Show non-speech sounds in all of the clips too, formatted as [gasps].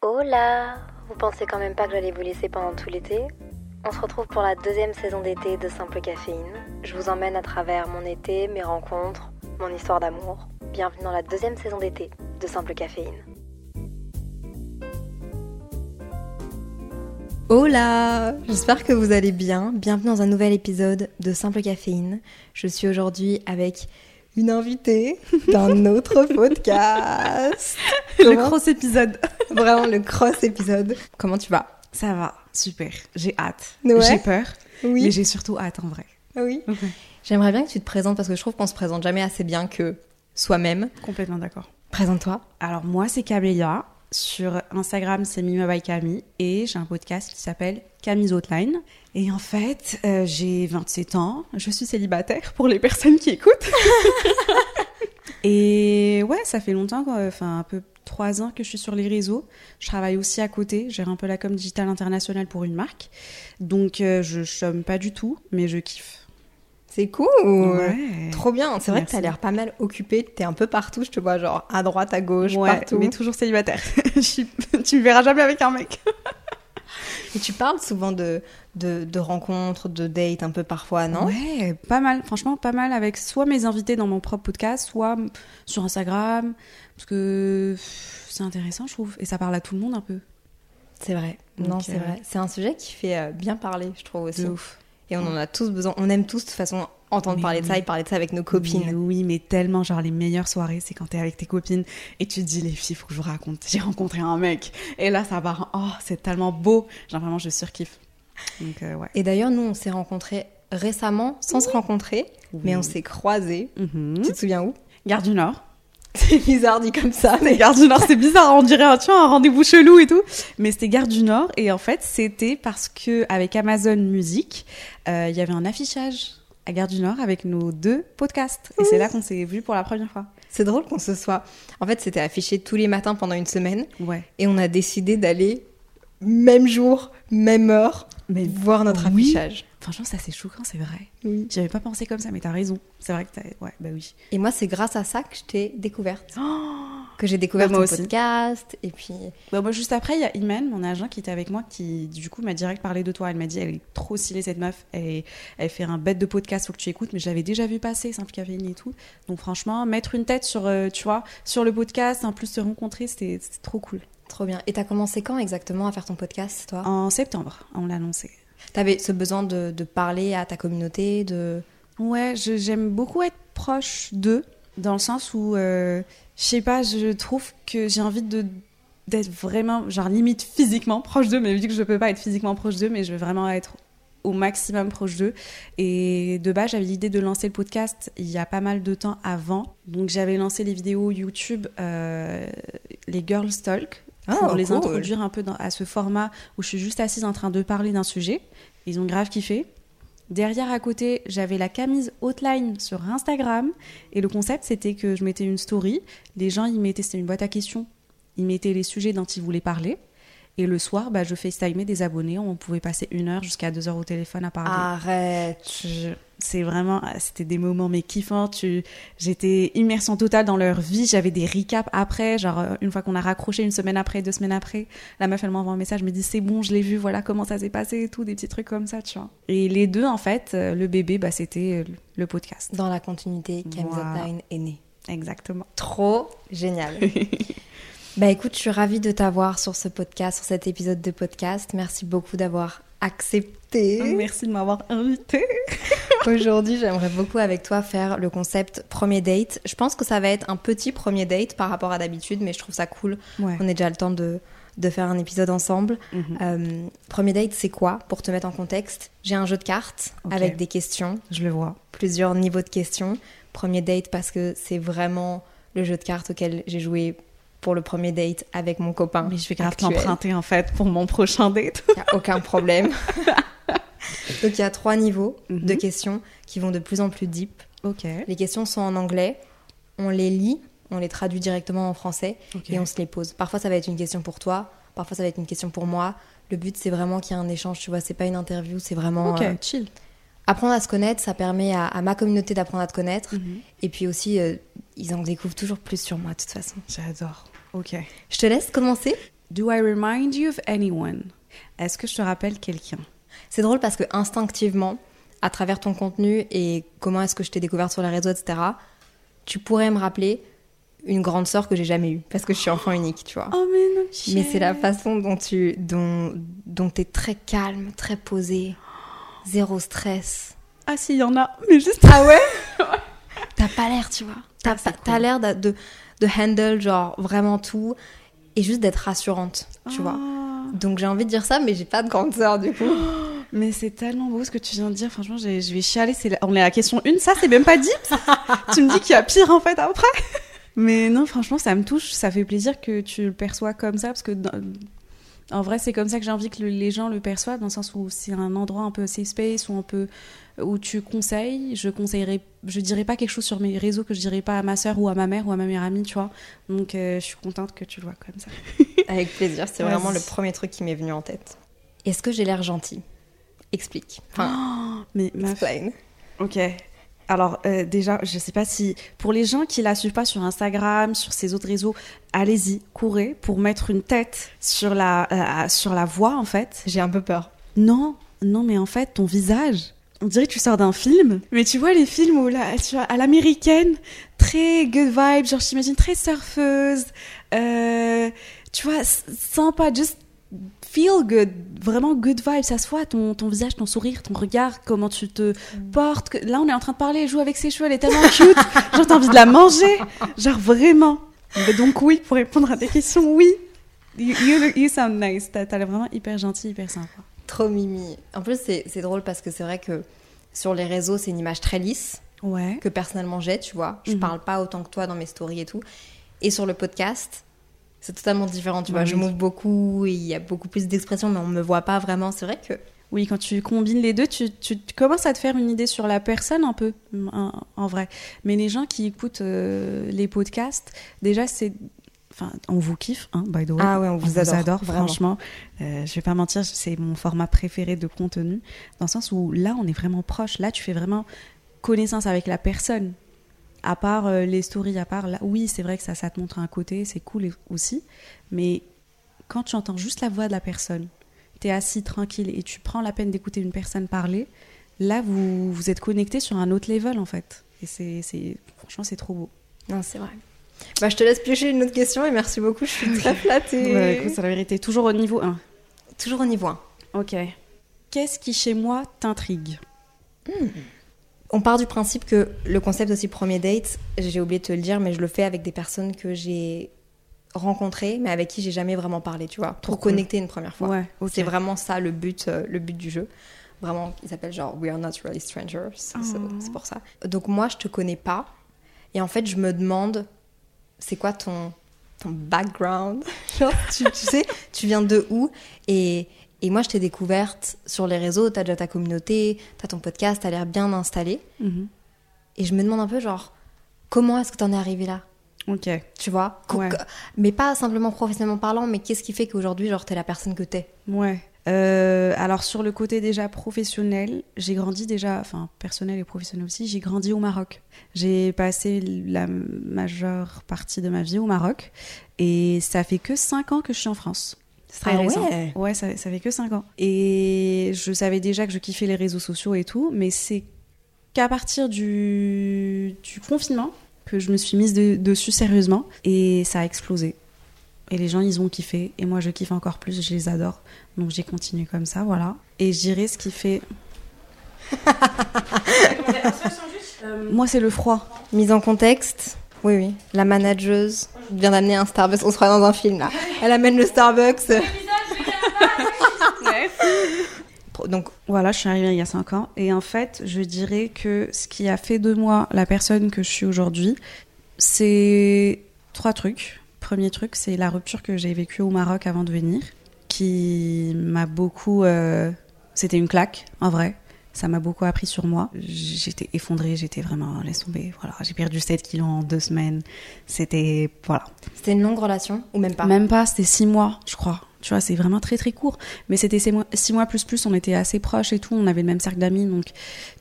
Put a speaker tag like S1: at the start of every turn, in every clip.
S1: today.
S2: Hola Vous pensez quand même pas que j'allais vous laisser pendant tout l'été? On se retrouve pour la deuxième saison d'été de Simple Caféine. Je vous emmène à travers mon été, mes rencontres, mon histoire d'amour. Bienvenue dans la deuxième saison d'été de Simple Caféine. Hola J'espère que vous allez bien. Bienvenue dans un nouvel épisode de Simple Caféine. Je suis aujourd'hui avec une invitée d'un autre [laughs] podcast.
S3: Le
S2: Comment
S3: cross épisode.
S2: Vraiment le cross épisode. Comment tu vas?
S3: Ça va, super. J'ai hâte.
S2: Ouais.
S3: J'ai peur,
S2: Oui.
S3: mais j'ai surtout hâte en vrai.
S2: Oui. J'aimerais bien que tu te présentes parce que je trouve qu'on se présente jamais assez bien que soi-même.
S3: Complètement d'accord.
S2: Présente-toi.
S3: Alors moi, c'est Camélia. Sur Instagram, c'est Mima by Camille. Et j'ai un podcast qui s'appelle Camille's Outline. Et en fait, euh, j'ai 27 ans. Je suis célibataire pour les personnes qui écoutent. [laughs] et ouais, ça fait longtemps, quoi. enfin un peu trois ans que je suis sur les réseaux. Je travaille aussi à côté. Gère un peu la com digitale internationale pour une marque. Donc euh, je chôme pas du tout, mais je kiffe.
S2: C'est cool.
S3: Ouais.
S2: Trop bien. C'est vrai que t'as l'air pas mal occupée. T'es un peu partout. Je te vois genre à droite, à gauche,
S3: Ouais,
S2: partout.
S3: mais toujours célibataire. [laughs] Tu me verras jamais avec un mec. [laughs]
S2: Et tu parles souvent de, de, de rencontres, de dates un peu parfois, non?
S3: Ouais, pas mal. Franchement, pas mal avec soit mes invités dans mon propre podcast, soit sur Instagram. Parce que c'est intéressant, je trouve. Et ça parle à tout le monde un peu.
S2: C'est vrai.
S3: Donc,
S2: non, c'est
S3: euh,
S2: vrai. C'est un sujet qui fait euh, bien parler, je trouve aussi.
S3: De ouf.
S2: Et on en a tous besoin. On aime tous de toute façon entendre
S3: Mais
S2: parler de ça et parler de ça avec nos
S3: Mais
S2: copines.
S3: oui, mais tellement, genre, les meilleures soirées, c'est quand t'es avec tes copines et tu te dis, les filles, faut que je vous raconte. J'ai rencontré un mec. Et là, ça va. Oh, c'est tellement beau. Genre, vraiment, je surkiffe. Donc, euh, ouais.
S2: Et d'ailleurs, nous, on s'est rencontrés récemment, sans se rencontrer, mais on s'est croisés.
S3: Mhm.
S2: Tu te souviens où?
S3: Gare du Nord. [laughs]
S2: C'est bizarre dit comme ça.
S3: C'était Gare du Nord, c'est bizarre, on dirait tu vois, un rendez-vous chelou et tout. Mais c'était Gare du Nord et en fait c'était parce que avec Amazon Music, euh, il y avait un affichage à Gare du Nord avec nos deux podcasts et c'est là qu'on s'est vus pour la première fois.
S2: C'est drôle qu'on se soit. En fait, c'était affiché tous les matins pendant une semaine
S3: Ouais.
S2: et on a décidé d'aller même jour, même heure,
S3: Mais
S2: voir notre
S3: oui.
S2: affichage.
S3: Franchement, ça c'est choquant, c'est vrai.
S2: Oui.
S3: J'avais pas pensé comme ça, mais t'as raison. C'est vrai que t'as. Ouais, bah oui.
S2: Et moi, c'est grâce à ça que je t'ai découverte. que j'ai découvert
S3: Bah, moi
S2: ton
S3: aussi.
S2: podcast. Et puis,
S3: Bah, moi, juste après, il y a Iman, mon agent, qui était avec moi, qui du coup m'a direct parlé de toi. Elle m'a dit, elle est trop stylée cette meuf. Elle, elle fait un bête de podcast, faut que tu écoutes. Mais je l'avais déjà vu passer, Simple Caféine et tout. Donc franchement, mettre une tête sur, euh, tu vois, sur le podcast, en plus se rencontrer, c'était trop cool.
S2: trop bien. Et t'as commencé quand exactement à faire ton podcast, toi?
S3: En septembre, on l'a annoncé.
S2: T'avais ce besoin de, parler à ta communauté, de.
S3: Ouais, j'aime beaucoup être proche d'eux, dans le sens où, euh, je sais pas, je trouve que j'ai envie d'être vraiment, genre limite physiquement proche d'eux, mais vu que je peux pas être physiquement proche d'eux, mais je veux vraiment être au maximum proche d'eux. Et de base, j'avais l'idée de lancer le podcast il y a pas mal de temps avant. Donc j'avais lancé les vidéos YouTube, euh, les Girls Talk, pour
S2: Ah,
S3: les
S2: cool.
S3: introduire un peu dans- à ce format où je suis juste assise en train de parler d'un sujet. Ils ont grave kiffé. Derrière, à côté, j'avais la Camise Hotline sur Instagram. Et le concept, c'était que je mettais une story. Les gens, ils mettaient, c'était une boîte à questions. Ils mettaient les sujets dont ils voulaient parler. Et le soir, bah, je FaceTimais des abonnés. On pouvait passer une heure jusqu'à deux heures au téléphone à parler.
S2: Arrête
S3: Je- C'est vraiment, c'était des moments mais kiffants. Tu, j'étais immersion totale dans leur vie. J'avais des recaps après, genre euh, une fois qu'on a raccroché, une semaine après, deux semaines après, la meuf elle m'envoie un message, me dit c'est bon, je l'ai vu, voilà comment ça s'est passé et tout, des petits trucs comme ça, tu vois. Et les deux en fait, euh, le bébé, bah c'était euh, le podcast.
S2: Dans la continuité, Camille. Hotline est née.
S3: Exactement.
S2: Trop génial. [laughs] bah écoute, je suis ravie de t'avoir sur ce podcast, sur cet épisode de podcast. Merci beaucoup d'avoir accepté.
S3: Merci de m'avoir invité. [laughs]
S2: Aujourd'hui, j'aimerais beaucoup avec toi faire le concept premier date. Je pense que ça va être un petit premier date par rapport à d'habitude, mais je trouve ça cool.
S3: Ouais.
S2: On ait déjà le temps de, de faire un épisode ensemble.
S3: Mhm.
S2: Euh, premier date, c'est quoi? Pour te mettre en contexte, j'ai un jeu de cartes avec des questions,
S3: Je le vois.
S2: plusieurs niveaux de questions. Premier date parce que c'est vraiment le jeu de cartes auquel j'ai joué pour le premier date avec mon copain.
S3: Mais je vais grave t'emprunter en fait pour mon prochain date.
S2: Il n'y a aucun problème. [laughs] Donc il y a trois niveaux de
S3: Mhm.
S2: questions qui vont de plus en plus deep.
S3: Ok.
S2: Les questions sont en anglais, on les lit, on les traduit directement en français et on se les pose. Parfois ça va être une question pour toi, parfois ça va être une question pour moi. Le but c'est vraiment qu'il y ait un échange, tu vois, c'est pas une interview, c'est vraiment
S3: Ok,
S2: euh,
S3: chill.
S2: apprendre à se connaître, ça permet à, à ma communauté d'apprendre à te connaître
S3: Mhm.
S2: et puis aussi euh, ils en découvrent toujours plus sur moi de toute façon.
S3: J'adore. Ok.
S2: Je te laisse commencer.
S3: Do I remind you of anyone? Est-ce que je te rappelle quelqu'un?
S2: C'est drôle parce que instinctivement, à travers ton contenu et comment est-ce que je t'ai découverte sur les réseaux, etc., tu pourrais me rappeler une grande sœur que j'ai jamais eue parce que je suis enfant unique, tu vois.
S3: Oh mais non.
S2: Mais c'est la façon dont tu dont, dont es très calme, très posée, zéro stress.
S3: Ah si, il y en a. Mais juste.
S2: Ah ouais [laughs] T'as pas l'air, tu vois. T'as
S3: Ah,
S2: t'as l'air de, de, de handle genre vraiment tout et juste d'être rassurante, tu vois.
S3: Ah.
S2: Donc j'ai envie de dire ça, mais j'ai pas de grande sœur du coup. [gasps]
S3: Mais c'est tellement beau ce que tu viens de dire. Franchement, je vais chialer. La- On est à la question 1. Ça, c'est même pas dit. [laughs] tu me dis qu'il y a pire en fait après. [laughs] Mais non, franchement, ça me touche. Ça fait plaisir que tu le perçois comme ça. Parce que dans- en vrai, c'est comme ça que j'ai envie que le- les gens le perçoivent. Dans le sens où c'est un endroit un peu safe space. Où, on peut, où tu conseilles. Je conseillerais. Je dirais pas quelque chose sur mes réseaux que je dirais pas à ma soeur ou à ma mère ou à ma meilleure amie, tu vois. Donc, euh, je suis contente que tu le vois comme ça. [laughs]
S2: Avec plaisir, c'est vraiment le premier truc qui m'est venu en tête. Est-ce que j'ai l'air gentille? Explique. Enfin,
S3: Mais
S2: explain.
S3: Ok. Alors euh, déjà, je sais pas si pour les gens qui la suivent pas sur Instagram, sur ses autres réseaux, allez-y, courez pour mettre une tête sur la euh, sur la voix en fait.
S2: J'ai un peu peur.
S3: Non, non, mais en fait, ton visage, on dirait que tu sors d'un film. Mais tu vois les films où là, tu vois, à l'américaine, très good vibe, genre j'imagine très surfeuse, euh, tu vois, sympa, just feel good, vraiment good vibe, ça se voit, ton, ton visage, ton sourire, ton regard, comment tu te portes. Là, on est en train de parler, elle joue avec ses cheveux, elle est tellement cute, [laughs] genre t'as envie de la manger, genre vraiment. Mais donc oui, pour répondre à tes questions, oui. You, you, you sound nice, t'as l'air vraiment hyper gentil, hyper sympa.
S2: Trop mimi. En plus, c'est drôle parce que c'est vrai que sur les réseaux, c'est une image très lisse
S3: Ouais.
S2: que personnellement j'ai, tu vois. Je
S3: Mhm.
S2: parle pas autant que toi dans mes stories et tout. Et sur le podcast, c'est totalement différent, tu vois. Je m'ouvre beaucoup, et il y a beaucoup plus d'expressions, mais on me voit pas vraiment. C'est vrai que
S3: Oui, quand tu combines les deux, tu, tu- tu commences à te faire une idée sur la personne un peu, en, en vrai. Mais les gens qui écoutent euh, les podcasts, déjà, c'est... Enfin, on vous kiffe, hein, by the way.
S2: Ah ouais, on vous adore, vraiment.
S3: franchement. Euh, je vais pas mentir, c'est mon format préféré de contenu, dans le sens où là, on est vraiment proche. Là, tu fais vraiment connaissance avec la personne. À part euh, les stories, à part là, oui, c'est vrai que ça, ça te montre un côté, c'est cool aussi. Mais quand tu entends juste la voix de la personne, t'es assis tranquille et tu prends la peine d'écouter une personne parler, là, vous, vous êtes connecté sur un autre level, en fait. Et c'est, franchement, c'est trop beau.
S2: non, c'est vrai. Bah, je te laisse piocher une autre question et merci beaucoup. Je suis très flattée.
S3: Ouais, écoute, c'est la vérité. Toujours au niveau 1.
S2: Toujours au niveau 1.
S3: Ok. Qu'est-ce qui, chez moi, t'intrigue?
S2: On part du principe que le concept aussi premier date, j'ai oublié de te le dire, mais je le fais avec des personnes que j'ai rencontrées, mais avec qui j'ai jamais vraiment parlé, tu vois,
S3: Trop
S2: pour
S3: cool.
S2: connecter une première fois.
S3: Ouais.
S2: C'est vraiment ça le but, euh, le but du jeu. Vraiment, il s'appelle genre We are not really strangers. C'est
S3: Oh.
S2: c'est pour ça. Donc moi, je te connais pas, et en fait, je me demande, c'est quoi ton ton background [laughs] Genre, tu, tu sais, tu viens de où et et moi, je t'ai découverte sur les réseaux, t'as déjà ta communauté, t'as ton podcast, t'as l'air bien installé.
S3: Mhm.
S2: Et je me demande un peu, genre, comment est-ce que t'en es arrivé là?
S3: Ok.
S2: Tu vois?
S3: Ouais.
S2: Mais pas simplement professionnellement parlant, mais qu'est-ce qui fait qu'aujourd'hui, genre, t'es la personne que t'es?
S3: Ouais. Euh, alors sur le côté déjà professionnel, j'ai grandi déjà, enfin personnel et professionnel aussi, j'ai grandi au Maroc. J'ai passé la majeure partie de ma vie au Maroc et ça fait que 5 ans que je suis en France. C'est très
S2: Ah
S3: récent.
S2: ouais
S3: Ouais, ça, ça fait que 5 ans. Et je savais déjà que je kiffais les réseaux sociaux et tout, mais c'est qu'à partir du, du confinement que je me suis mise de- dessus sérieusement et ça a explosé. Et les gens, ils ont kiffé. Et moi, je kiffe encore plus. Je les adore. Donc, j'ai continué comme ça, voilà. Et je dirais ce qui fait. [laughs] moi, c'est le froid.
S2: Mise en contexte Oui, oui. La manageuse vient d'amener un Starbucks. On se croit dans un film, là. Elle amène le Starbucks. Donc,
S3: Voilà, je suis arrivée il y a 5 ans. Et en fait, je dirais que ce qui a fait de moi la personne que je suis aujourd'hui, C'est trois trucs. Premier truc, c'est la rupture que j'ai vécue au Maroc avant de venir, qui m'a beaucoup. euh, C'était une claque, en vrai. Ça m'a beaucoup appris sur moi. J'étais effondrée, j'étais vraiment laisse tomber. Voilà, j'ai perdu 7 kilos en deux semaines. C'était voilà.
S2: C'était une longue relation ou même pas?
S3: Même pas, c'était six mois, je crois. Tu vois, c'est vraiment très très court. Mais c'était six mois, six mois plus plus, on était assez proches et tout. On avait le même cercle d'amis, donc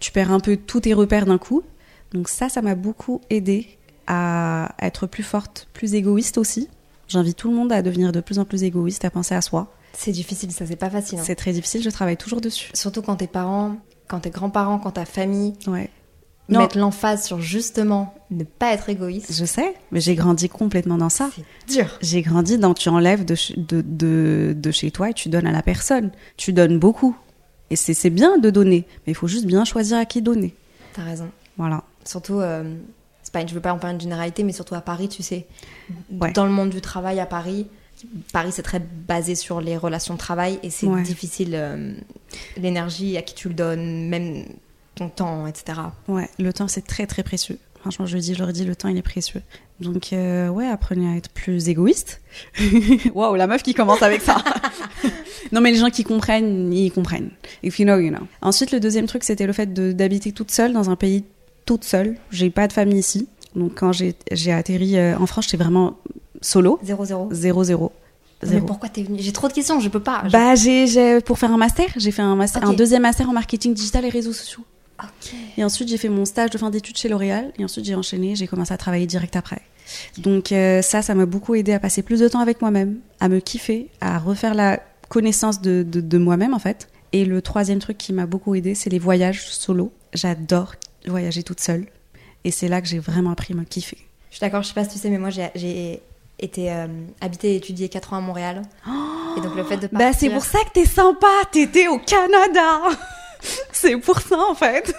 S3: tu perds un peu tous tes repères d'un coup. Donc ça, ça m'a beaucoup aidé à être plus forte, plus égoïste aussi. J'invite tout le monde à devenir de plus en plus égoïste, à penser à soi.
S2: C'est difficile, ça c'est pas facile. hein.
S3: C'est très difficile, je travaille toujours dessus.
S2: Surtout quand tes parents, quand tes grands-parents, quand ta famille
S3: Ouais.
S2: Mettent l'emphase sur justement ne pas être égoïste.
S3: Je sais, mais j'ai grandi complètement dans ça.
S2: C'est dur.
S3: J'ai grandi dans tu enlèves de, de, de, de chez toi et tu donnes à la personne. Tu donnes beaucoup. Et c'est bien de donner, mais il faut juste bien choisir à qui donner.
S2: T'as raison.
S3: Voilà.
S2: Surtout, euh, pas, je veux pas en faire une généralité, mais surtout à Paris, tu sais.
S3: Ouais.
S2: Dans le monde du travail à Paris, Paris c'est très basé sur les relations de travail et c'est
S3: Ouais.
S2: difficile euh, l'énergie à qui tu le donnes, même ton temps, etc.
S3: Ouais, le temps c'est très très précieux. Franchement, je le dis, je leur dis, le temps il est précieux. Donc, euh, ouais, apprenez à être plus égoïste. [laughs] Waouh, la meuf qui commence avec ça. [laughs] non, mais les gens qui comprennent, ils comprennent. If you know, you know. Ensuite, le deuxième truc, c'était le fait de- d'habiter toute seule dans un pays toute seule. J'ai pas de famille ici. Donc, quand j'ai atterri euh, en France, j'étais vraiment solo.
S2: 0-0.
S3: Zéro, zéro.
S2: Mais
S3: Zéro.
S2: pourquoi t'es venue? J'ai trop de questions, je peux pas. Je-
S3: Bah, j'ai, pour faire un master, j'ai fait un, master,
S2: Ok.
S3: un deuxième master en marketing digital et réseaux sociaux. Et ensuite, j'ai fait mon stage de fin d'études chez L'Oréal. Et ensuite, j'ai enchaîné, j'ai commencé à travailler direct après. Donc euh, ça, ça m'a beaucoup aidé à passer plus de temps avec moi-même, à me kiffer, à refaire la connaissance de, de, de moi-même, en fait. Et le troisième truc qui m'a beaucoup aidé, c'est les voyages solo. J'adore voyager toute seule. Et c'est là que j'ai vraiment appris à me kiffer.
S2: Je suis d'accord, je sais pas si tu sais, mais moi j'ai- été euh, habiter et étudier 4 ans à Montréal. et donc le fait de partir... [gasps]
S3: Bah, c'est pour ça que t'es sympa, t'étais au Canada. [laughs] c'est pour ça, en fait.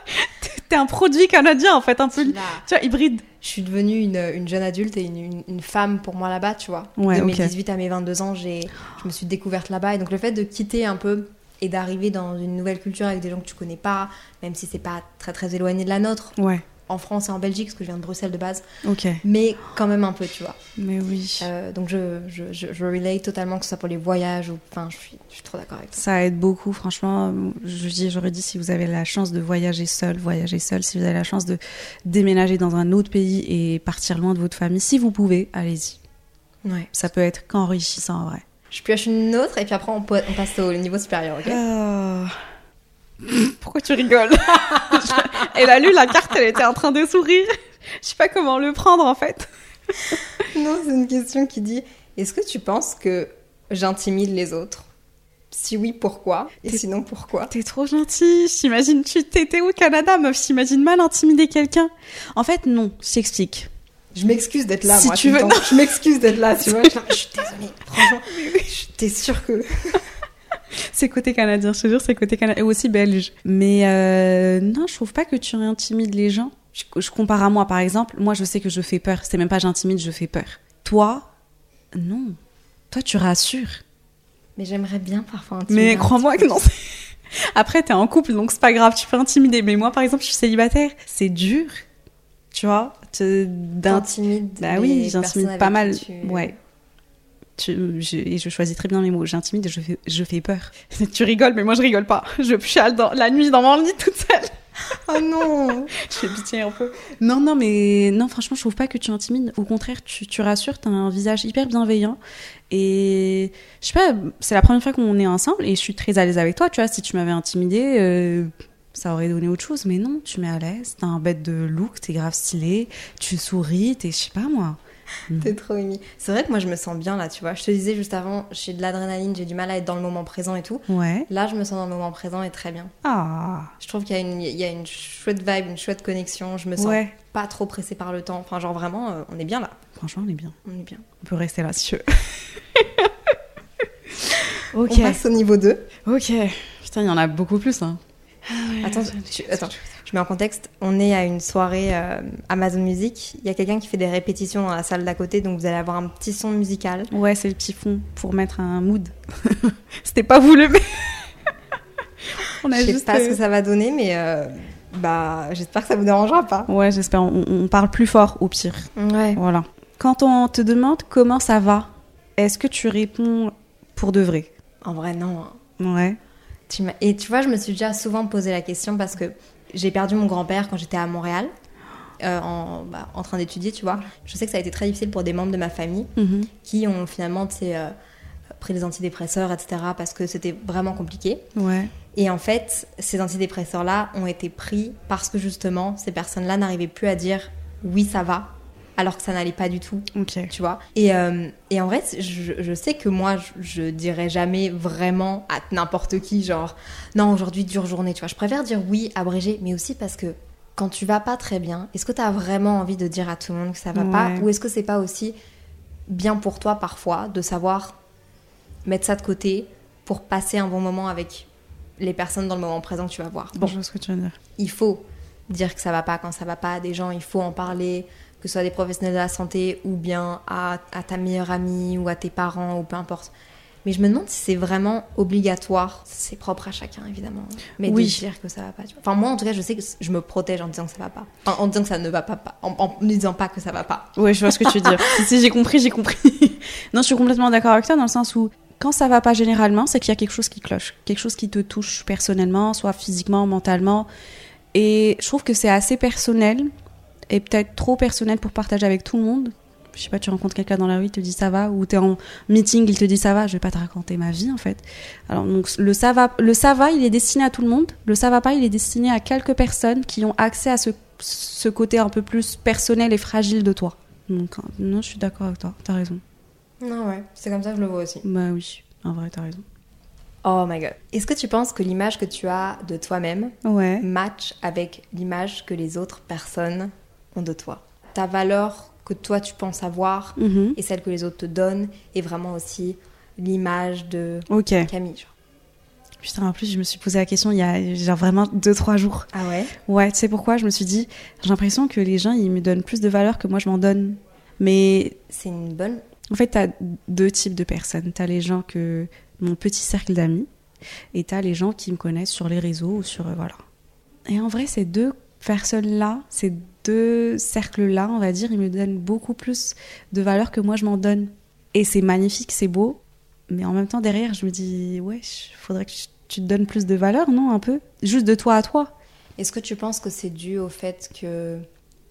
S3: [laughs] t'es un produit canadien, en fait, un peu, tu vois, hybride.
S2: je suis devenue une, une jeune adulte et une, une- une femme pour moi là-bas, tu vois.
S3: Ouais,
S2: de mes
S3: ok.
S2: 18 à mes 22 ans, je me suis découverte là-bas. Et donc le fait de quitter un peu et d'arriver dans une nouvelle culture avec des gens que tu connais pas, même si c'est pas très très éloigné de la nôtre,
S3: Ouais,
S2: en France et en Belgique, parce que je viens de Bruxelles de base,
S3: ok.
S2: mais quand même un peu, tu vois.
S3: Mais oui.
S2: Euh, donc je, je, je, je relate totalement, que ce soit pour les voyages ou. Enfin, je suis, je suis trop d'accord avec toi.
S3: Ça aide beaucoup, franchement. Je dis, j'aurais dit si vous avez la chance de voyager seul, voyager seul. Si vous avez la chance de déménager dans un autre pays et partir loin de votre famille, si vous pouvez, allez-y.
S2: Ouais.
S3: Ça peut être qu'enrichissant en vrai.
S2: Je pioche une autre et puis après on, passe au niveau supérieur, ok
S3: Ah. [laughs] Pourquoi tu rigoles [laughs] Elle a lu la carte, elle était en train de sourire. Je sais pas comment le prendre en fait. [laughs]
S2: Non, c'est une question qui dit Est-ce que tu penses que j'intimide les autres? Si oui, pourquoi? Et sinon, pourquoi?
S3: T'es trop gentille. J'imagine tu t'étais au Canada, meuf. J'imagine mal intimider quelqu'un. En fait, non. Je t'explique.
S2: Je m'excuse d'être là,
S3: Si
S2: moi.
S3: tu veux-. [laughs]
S2: Je m'excuse d'être là, tu vois. Je, je suis désolée. Franchement, t'es sûre que. [laughs]
S3: C'est côté canadien, je te jure, c'est côté canadien. Et aussi belge. Mais euh, non, je trouve pas que tu intimides les gens. Je, je compare à moi, par exemple. Moi, je sais que je fais peur. C'est même pas j'intimide, je fais peur. Toi, non. Toi, tu rassures.
S2: Mais j'aimerais bien parfois intimider.
S3: Mais crois-moi que non. [laughs] Après, t'es en couple, donc c'est pas grave, tu peux intimider. Mais moi, par exemple, je suis célibataire. C'est dur. Tu vois
S2: T'intimides
S3: Bah oui, j'intimide pas mal.
S2: tu-
S3: Ouais. Tu- je, et je choisis très bien mes mots. J'intimide et je fais, je fais peur. [laughs] tu rigoles, mais moi je rigole pas. Je chiale dans, la nuit dans mon lit toute seule.
S2: Oh non [laughs]
S3: Je fais pitié un peu. Non, non, mais non, franchement, je trouve pas que tu intimides. Au contraire, tu, tu rassures. T'as un visage hyper bienveillant. Et je sais pas, c'est la première fois qu'on est ensemble et je suis très à l'aise avec toi. Tu vois, si tu m'avais intimidé, euh, ça aurait donné autre chose. Mais non, tu mets à l'aise. T'as un bête de look, t'es grave stylé. Tu souris, t'es, je sais pas moi.
S2: T'es trop mimi. C'est vrai que moi je me sens bien là, tu vois. Je te disais juste avant, j'ai de l'adrénaline, j'ai du mal à être dans le moment présent et tout.
S3: Ouais.
S2: Là, je me sens dans le moment présent et très bien.
S3: Ah.
S2: Je trouve qu'il y a une, il y a une chouette vibe, une chouette connexion. Je me sens
S3: Ouais.
S2: pas trop pressée par le temps. Enfin, genre vraiment, euh, on est bien là.
S3: Franchement, on est bien.
S2: On est bien.
S3: On peut rester là si tu veux. [laughs] [laughs] ok.
S2: On passe au niveau 2.
S3: Ok. Putain, il y en a beaucoup plus, hein.
S2: Attends, tu- attends, je mets en contexte. On est à une soirée euh, Amazon Music. Il y a quelqu'un qui fait des répétitions dans la salle d'à côté, donc vous allez avoir un petit son musical.
S3: Ouais, c'est le petit fond pour mettre un mood. [laughs] C'était pas voulu, mais. [laughs] on a
S2: Je sais
S3: juste.
S2: pas ce que ça va donner, mais euh, bah j'espère que ça vous dérangera pas.
S3: Ouais, j'espère. On, on parle plus fort au pire.
S2: Ouais.
S3: Voilà. Quand on te demande comment ça va, est-ce que tu réponds pour de vrai?
S2: En vrai, non. hein.
S3: Ouais.
S2: Et tu vois, je me suis déjà souvent posé la question parce que j'ai perdu mon grand-père quand j'étais à Montréal, euh, en, bah, en train d'étudier, tu vois. Je sais que ça a été très difficile pour des membres de ma famille
S3: Mhm.
S2: qui ont finalement, euh, pris des antidépresseurs, etc. parce que c'était vraiment compliqué.
S3: Ouais.
S2: Et en fait, ces antidépresseurs-là ont été pris parce que justement, ces personnes-là n'arrivaient plus à dire oui, ça va, alors que ça n'allait pas du tout tu vois. Et, euh, et en vrai, je, je sais que moi, je, je dirais jamais vraiment à n'importe qui, genre, non, aujourd'hui, dure journée, tu vois. Je préfère dire oui, abrégé, mais aussi parce que quand tu vas pas très bien, est-ce que tu as vraiment envie de dire à tout le monde que ça va pas. Ou est-ce que c'est pas aussi bien pour toi parfois de savoir mettre ça de côté pour passer un bon moment avec les personnes dans le moment présent que tu vas voir? Bon,
S3: Je vois ce que tu veux dire.
S2: il faut dire que ça va pas quand ça va pas à des gens, il faut en parler, que ce soit des professionnels de la santé ou bien à, à ta meilleure amie ou à tes parents ou peu importe. Mais je me demande si c'est vraiment obligatoire, c'est propre à chacun évidemment, mais
S3: Oui.
S2: de dire que ça va pas. tu vois. Enfin moi en tout cas je sais que je me protège en disant que ça va pas, Enfin, en disant que ça ne va pas, pas en, en ne disant pas que ça va pas.
S3: Ouais, je vois ce que tu veux dire. [laughs] si, si, j'ai compris, j'ai compris. [laughs] non, je suis complètement d'accord avec toi dans le sens où quand ça va pas généralement, c'est qu'il y a quelque chose qui cloche, quelque chose qui te touche personnellement, soit physiquement, mentalement. Et je trouve que c'est assez personnel et peut-être trop personnel pour partager avec tout le monde. Je sais pas, tu rencontres quelqu'un dans la rue, il te dit ça va, ou t'es en meeting, il te dit ça va, je vais pas te raconter ma vie en fait. Alors donc le ça va, le ça va, il est destiné à tout le monde. Le ça va pas, il est destiné à quelques personnes qui ont accès à ce, ce côté un peu plus personnel et fragile de toi. Donc, non, je suis d'accord avec toi, t'as raison.
S2: Non ouais, c'est comme ça que je le vois aussi.
S3: Bah oui, en vrai, t'as raison.
S2: Oh my god. Est-ce que tu penses que l'image que tu as de toi-même
S3: Ouais.
S2: match avec l'image que les autres personnes ont de toi. Ta valeur que toi tu penses avoir
S3: Mhm.
S2: et celle que les autres te donnent et vraiment aussi l'image de. Camille. genre.
S3: Putain, en plus, je me suis posé la question il y a genre vraiment 2-3 jours.
S2: Ah ouais?
S3: Ouais, tu sais pourquoi? Je me suis dit, j'ai l'impression que les gens, ils me donnent plus de valeur que moi, je m'en donne. Mais
S2: C'est une bonne...
S3: en fait, t'as deux types de personnes. T'as les gens que. mon petit cercle d'amis, et t'as les gens qui me connaissent sur les réseaux ou sur. euh, voilà. Et en vrai, ces deux personnes-là, ces deux cercles-là, on va dire, ils me donnent beaucoup plus de valeur que moi, je m'en donne. Et c'est magnifique, c'est beau. Mais en même temps, derrière, je me dis, ouais, faudrait que tu te donnes plus de valeur, non Un peu? Juste de toi à toi.
S2: Est-ce que tu penses que c'est dû au fait que,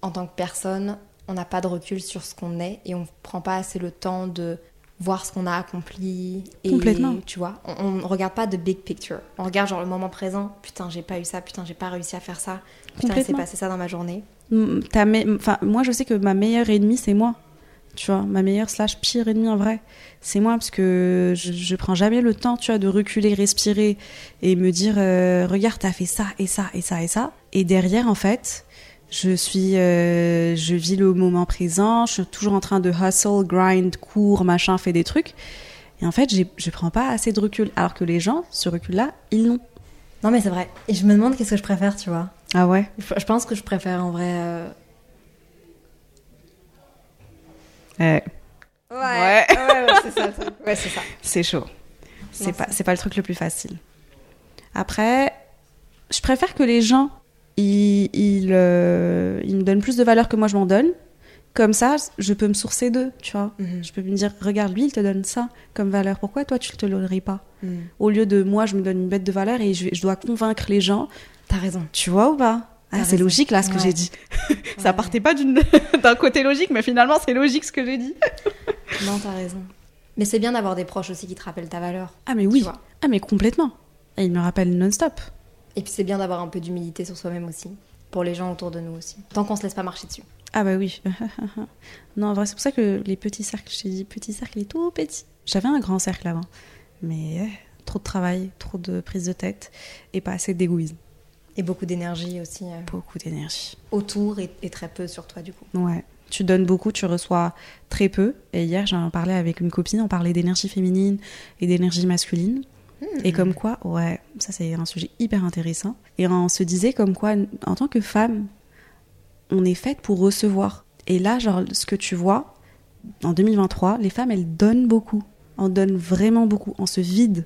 S2: en tant que personne, on n'a pas de recul sur ce qu'on est et on prend pas assez le temps de voir ce qu'on a accompli et
S3: Complètement.
S2: tu vois on, on regarde pas de big picture on regarde genre le moment présent putain j'ai pas eu ça putain j'ai pas réussi à faire ça putain il s'est passé ça dans ma journée
S3: enfin, moi, je sais que ma meilleure ennemie, c'est moi. Tu vois, ma meilleure slash pire ennemie en vrai, c'est moi parce que je, je prends jamais le temps, tu vois, de reculer, respirer et me dire, euh, regarde, t'as fait ça et ça et ça et ça. Et derrière, en fait, je suis, euh, je vis le moment présent, je suis toujours en train de hustle, grind, cours, machin, fais des trucs. Et en fait, je prends pas assez de recul. Alors que les gens, ce recul-là, ils l'ont.
S2: non mais c'est vrai et je me demande qu'est-ce que je préfère tu vois
S3: Ah ouais?
S2: Je pense que je préfère en vrai euh,
S3: Ouais.
S2: ouais ouais, c'est ça ouais c'est ça
S3: C'est chaud. C'est pas, pas le truc le plus facile. Après, je préfère que les gens, ils, ils, euh, ils me donnent plus de valeur que moi je m'en donne. Comme ça, je peux me sourcer d'eux, tu vois.
S2: Mhm.
S3: Je peux me dire, regarde, lui, il te donne ça comme valeur. Pourquoi toi, tu te l'aurais pas?
S2: Mm.
S3: Au lieu de moi, je me donne une bête de valeur et je, je dois convaincre les gens.
S2: T'as raison
S3: Tu vois ou pas? Ah, c'est logique là ce que
S2: Ouais.
S3: j'ai dit. [laughs] ça
S2: Ouais.
S3: partait pas [laughs] d'un côté logique, mais finalement c'est logique ce que j'ai dit. [laughs]
S2: non t'as raison mais c'est bien d'avoir des proches aussi qui te rappellent ta valeur
S3: Ah mais oui. Ah mais complètement. Et il me rappelle non-stop.
S2: Et puis c'est bien d'avoir un peu d'humilité sur soi-même aussi, pour les gens autour de nous aussi. Tant qu'on se laisse pas marcher dessus.
S3: Ah bah oui. non, en vrai, c'est pour ça que les petits cercles, je t'ai dit, petit cercle est tout petit. J'avais un grand cercle avant, mais euh, trop de travail, trop de prise de tête et pas assez d'égoïsme.
S2: Et beaucoup d'énergie aussi euh,
S3: Beaucoup d'énergie.
S2: autour et, et très peu sur toi du coup.
S3: Ouais. Tu donnes beaucoup, tu reçois très peu. Et hier, j'en parlais avec une copine, on parlait d'énergie féminine et d'énergie masculine. Et comme quoi, ouais, ça c'est un sujet hyper intéressant. Et on se disait comme quoi, en tant que femme, on est faite pour recevoir. Et là, genre, ce que tu vois, en 2023, les femmes, elles donnent beaucoup. On donne vraiment beaucoup. On se vide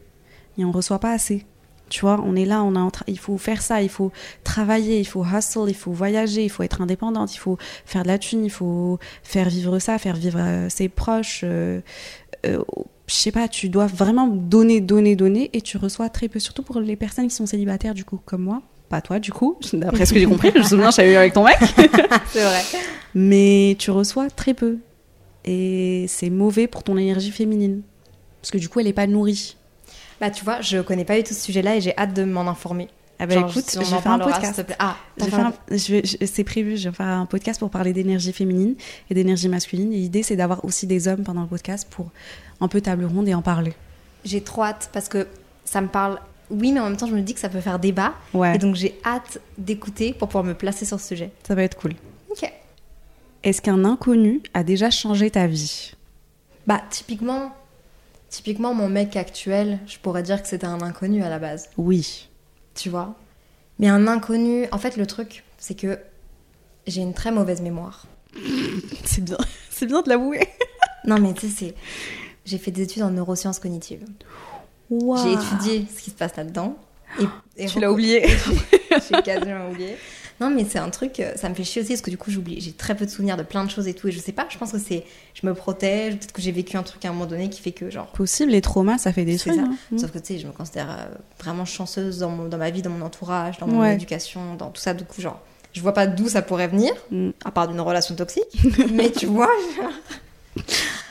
S3: et on reçoit pas assez. Tu vois, on est là, on a il faut faire ça, il faut travailler, il faut hustle, il faut voyager, il faut être indépendante, il faut faire de la thune, il faut faire vivre ça, faire vivre euh, ses proches. euh, euh, je sais pas, tu dois vraiment donner, donner, donner et tu reçois très peu, surtout pour les personnes qui sont célibataires, du coup, comme moi. Pas toi, du coup, [laughs] d'après ce que j'ai compris, je me souviens, j'avais eu avec ton mec. [laughs]
S2: C'est vrai.
S3: Mais tu reçois très peu. Et c'est mauvais pour ton énergie féminine. Parce que du coup, elle est pas nourrie.
S2: Bah, tu vois, je connais pas du tout ce sujet-là et j'ai hâte de m'en informer.
S3: Ah bah
S2: Genre,
S3: écoute,
S2: si
S3: j'ai
S2: en
S3: fait un podcast.
S2: Ah, un-
S3: je vais- je- c'est prévu, je vais faire un podcast pour parler d'énergie féminine et d'énergie masculine. Et l'idée, c'est d'avoir aussi des hommes pendant le podcast pour un peu table ronde et en parler.
S2: J'ai trop hâte parce que ça me parle. Oui, mais en même temps, je me dis que ça peut faire débat.
S3: Ouais,
S2: Et donc, j'ai hâte d'écouter pour pouvoir me placer sur ce sujet.
S3: ça va être cool.
S2: Ok.
S3: Est-ce qu'un inconnu a déjà changé ta vie?
S2: Bah, typiquement, typiquement, mon mec actuel, je pourrais dire que c'était un inconnu à la base.
S3: Oui.
S2: Tu vois? Mais un inconnu. En fait, le truc, c'est que j'ai une très mauvaise mémoire. [laughs]
S3: C'est bien, c'est bien de l'avouer. [laughs]
S2: Non, mais tu sais, c'est. J'ai fait des études en neurosciences cognitives. J'ai étudié ce qui se passe là-dedans. Et, et
S3: Tu l'as oublié. [laughs]
S2: J'ai quasiment oublié. Non, mais c'est un truc, euh, ça me fait chier aussi parce que du coup, j'oublie. J'ai très peu de souvenirs de plein de choses et tout. Et je sais pas, je pense que c'est. Je me protège, peut-être que j'ai vécu un truc à un moment donné qui fait que, genre.
S3: Possible, les traumas, ça fait des trucs.
S2: ça.
S3: hein.
S2: Sauf que tu sais, je me considère euh, vraiment chanceuse dans, mon- dans ma vie, dans mon entourage, dans mon
S3: Ouais.
S2: éducation, dans tout ça. Du coup, genre, je vois pas d'où ça pourrait venir,
S3: Mm.
S2: à part d'une relation toxique. [laughs] mais tu vois,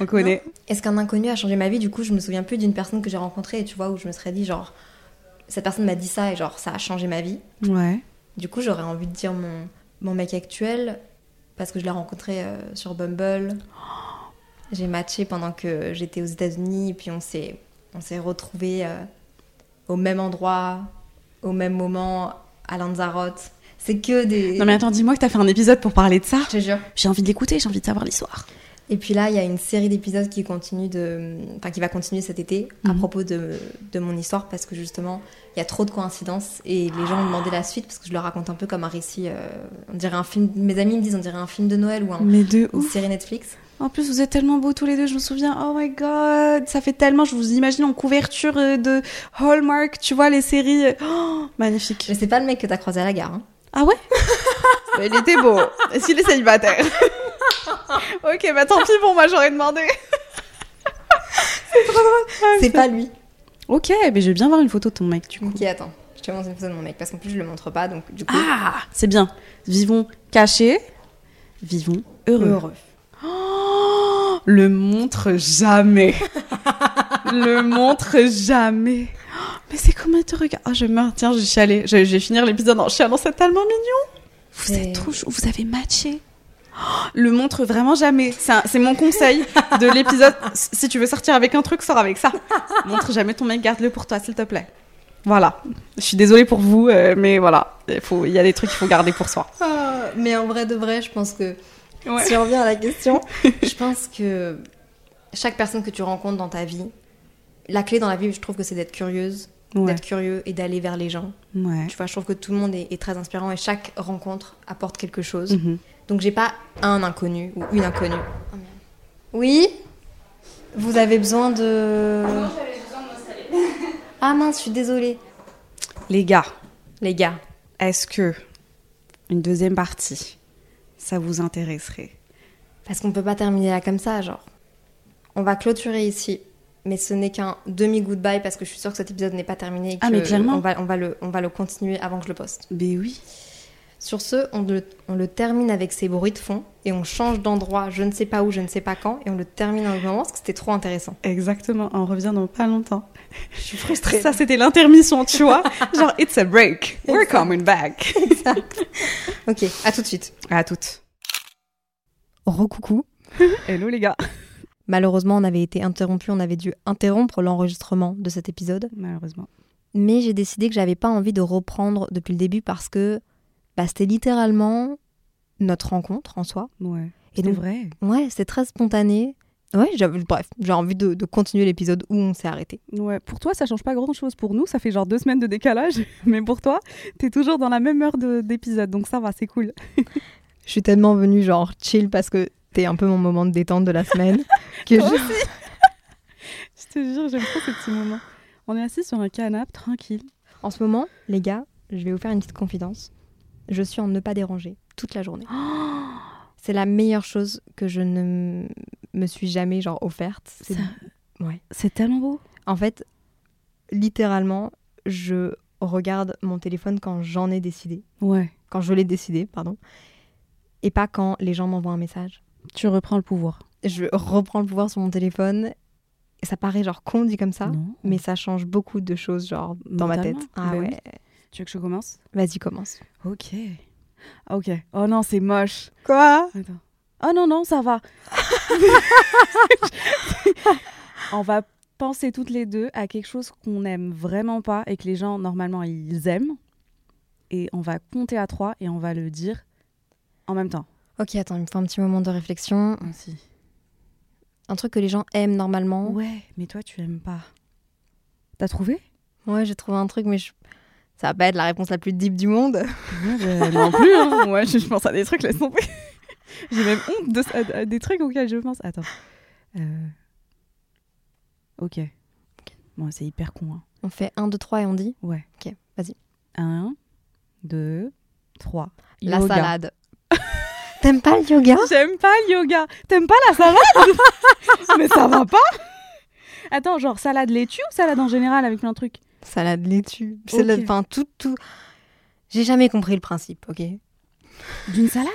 S3: On connaît.
S2: est-ce qu'un inconnu a changé ma vie? Du coup, je me souviens plus d'une personne que j'ai rencontrée, et tu vois, où je me serais dit, genre, cette personne m'a dit ça et genre, ça a changé ma vie.
S3: Ouais.
S2: Du coup, j'aurais envie de dire mon, mon mec actuel, parce que je l'ai rencontré euh, sur Bumble. J'ai matché pendant que j'étais aux États-Unis, puis on s'est, on s'est retrouvés euh, au même endroit, au même moment, à Lanzarote. C'est que des.
S3: Non mais attends, dis-moi que t'as fait un épisode pour parler de ça.
S2: Je te jure.
S3: J'ai envie de l'écouter, j'ai envie de savoir l'histoire.
S2: Et puis là, il y a une série d'épisodes qui continue de, enfin qui va continuer cet été à
S3: Mhm.
S2: propos de, de mon histoire parce que justement, il y a trop de coïncidences et les gens ont demandé la suite parce que je le raconte un peu comme un récit. euh, on dirait un film. Mes amis me disent on dirait un film de Noël ou un-
S3: de
S2: une série Netflix.
S3: En plus, vous êtes tellement beaux tous les deux, je me souviens. Oh my god, ça fait tellement. Je vous imagine en couverture euh, de Hallmark, tu vois, les séries. euh, Oh, magnifique.
S2: Mais c'est pas le mec que t'as croisé à la gare. hein.
S3: Ah ouais? [laughs] Il était beau. Qu'il est célibataire [laughs] [laughs] Ok, bah tant pis pour moi, j'aurais demandé. [laughs]
S2: C'est pas lui.
S3: Ok, mais je vais bien voir une photo de ton mec, du coup.
S2: Ok, attends. Je te montre une photo de mon mec parce qu'en plus je le montre pas donc du coup.
S3: Ah, c'est bien. Vivons cachés, vivons heureux. Oh, le montre jamais. [laughs] le montre jamais. Oh, Mais c'est comment te regarde Oh, je meurs. Tiens, j'ai chialé. Je, je vais finir l'épisode en chialant. C'est tellement mignon. Vous êtes trop chou. Vous avez matché. Le montre vraiment jamais. C'est mon conseil de l'épisode. [laughs] Si tu veux sortir avec un truc, sors avec ça. Montre jamais ton mec, garde-le pour toi, s'il te plaît. Voilà. Je suis désolée pour vous, euh, mais voilà. Il faut- y a des trucs qu'il faut garder pour soi.
S2: Ah, mais en vrai de vrai, je pense que
S3: Ouais.
S2: si on revient à la question, [laughs] je pense que chaque personne que tu rencontres dans ta vie, la clé dans la vie, je trouve que c'est d'être curieuse,
S3: Ouais.
S2: d'être curieux et d'aller vers les gens.
S3: Ouais.
S2: Tu vois, je trouve que tout le monde est, est très inspirant et chaque rencontre apporte quelque chose.
S3: Mhm.
S2: Donc j'ai pas un inconnu ou une inconnue. Oui Vous avez besoin de... [laughs] Ah mince, je suis désolée.
S3: Les gars,
S2: Les gars,
S3: est-ce que une deuxième partie, ça vous intéresserait?
S2: Parce qu'on peut pas terminer là comme ça, genre. On va clôturer ici, mais ce n'est qu'un demi-goodbye parce que je suis sûre que cet épisode n'est pas terminé et
S3: Ah, mais clairement.
S2: On va, on, va le, on va le continuer avant que je le poste.
S3: Ben oui.
S2: Sur ce, on le, on le termine avec ces bruits de fond et on change d'endroit, je ne sais pas où, je ne sais pas quand, et on le termine en un moment parce que c'était trop intéressant.
S3: Exactement, on revient dans pas longtemps.
S2: Je suis frustrée.
S3: Ça, c'était l'intermission, tu vois [laughs] Genre, it's a break. We're coming back.
S2: Ok, à tout de suite.
S3: À toutes.
S2: Recoucou. [laughs]
S3: Hello les gars.
S2: Malheureusement, on avait été interrompu, on avait dû interrompre l'enregistrement de cet épisode.
S3: Malheureusement.
S2: Mais j'ai décidé que j'avais pas envie de reprendre depuis le début parce que bah, c'était littéralement notre rencontre en soi.
S3: Ouais.
S2: Et
S3: C'est
S2: donc,
S3: vrai.
S2: ouais, c'était très spontané. Ouais, bref, j'ai envie de, de continuer l'épisode où on s'est arrêté.
S3: Ouais, pour toi, ça change pas grand chose. Pour nous, ça fait genre deux semaines de décalage. [laughs] Mais pour toi, t'es toujours dans la même heure de- d'épisode. Donc ça va, c'est cool. [laughs]
S2: Je suis tellement venue genre chill parce que t'es un peu mon moment de détente de la semaine [laughs] que je-
S3: Je te jure, j'aime trop ces petits moments. On est assis sur un canapé, tranquille.
S2: En ce moment, les gars, je vais vous faire une petite confidence. Je suis en ne pas déranger toute la journée. [gasps] C'est la meilleure chose que je ne me suis jamais genre offerte. C'est
S3: Ça-
S2: ouais.
S3: Tellement beau.
S2: En fait, littéralement, je regarde mon téléphone quand j'en ai décidé,
S3: Ouais.
S2: quand je l'ai décidé, pardon, et pas quand les gens m'envoient un message.
S3: Tu reprends le pouvoir.
S2: Je reprends le pouvoir sur mon téléphone. Et ça paraît genre con dit comme ça,
S3: Non.
S2: mais ça change beaucoup de choses genre dans ma tête. Ah
S3: Bah oui. Tu veux que je commence?
S2: Vas-y, commence.
S3: Ok. Ok. Oh non, c'est moche.
S2: Quoi?
S3: Attends. Oh non, non, ça va. [laughs] On va penser toutes les deux à quelque chose qu'on n'aime vraiment pas et que les gens, normalement, ils aiment. Et on va compter à trois et on va le dire en même temps.
S2: Ok, attends, il me faut un petit moment de réflexion. Un truc que les gens aiment normalement.
S3: Ouais, mais toi, tu aimes pas. T'as trouvé?
S2: Ouais, j'ai trouvé un truc, mais je... ça va pas être la réponse la plus deep du monde. [laughs]
S3: Non plus. Hein. Moi, je, [laughs] pense à des trucs, laisse tomber. [laughs] J'ai même honte de, à- à des trucs auxquels je pense. Attends. Euh... Ok. Bon, c'est hyper con. Hein.
S2: On fait 1, 2, 3 et on dit
S3: Ouais.
S2: Ok, vas-y.
S3: Un, deux, trois.
S2: la
S3: Yoga.
S2: salade. T'aimes pas le yoga?
S3: J'aime pas le yoga. T'aimes pas la salade? Mais ça va pas Attends, genre salade laitue ou salade en général avec plein de trucs?
S2: Salade laitue. Salade,
S3: Ok.
S2: enfin, tout, tout. J'ai jamais compris le principe, ok?
S3: D'une salade?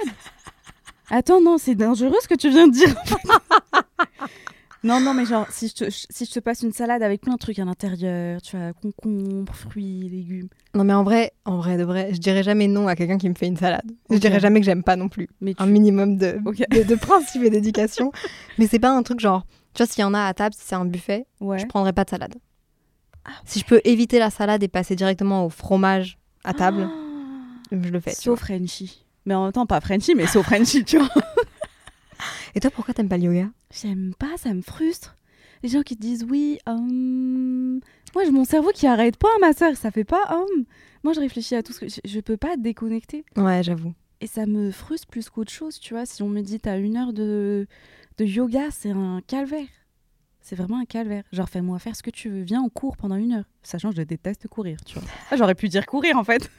S3: Attends, non, c'est dangereux ce que tu viens de dire. [laughs] non, non, mais genre, si je, te, si je te passe une salade avec plein de trucs à l'intérieur, tu as concombre, fruits, légumes.
S2: Non, mais en vrai, en vrai de vrai, je dirais jamais non à quelqu'un qui me fait une salade. Je dirais jamais que j'aime pas non plus.
S3: Mais tu...
S2: Un minimum de, de, de principe et d'éducation. [laughs] mais c'est pas un truc genre, tu vois, s'il y en a à table, si c'est un buffet,
S3: Ouais.
S2: je prendrais pas de salade. Si je peux éviter la salade et passer directement au fromage à table, je le fais.
S3: Sauf Frenchy. Mais en même temps, pas Frenchy, mais sauf Frenchy, tu vois.
S2: vois. Et toi, pourquoi t'aimes pas le yoga?
S3: J'aime pas, ça me frustre. Les gens qui te disent oui, hum, moi j'ai mon cerveau qui arrête pas, ma soeur, ça fait pas hum. Moi je réfléchis à tout ce que je, je peux pas déconnecter
S2: Ouais, j'avoue.
S3: et ça me frustre plus qu'autre chose, tu vois. Si on me dit t'as une heure de, de yoga, c'est un calvaire. C'est vraiment un calvaire. Genre fais-moi faire ce que tu veux, viens en cours pendant une heure. Sachant que je déteste courir, tu vois. Ah, J'aurais pu dire courir en fait.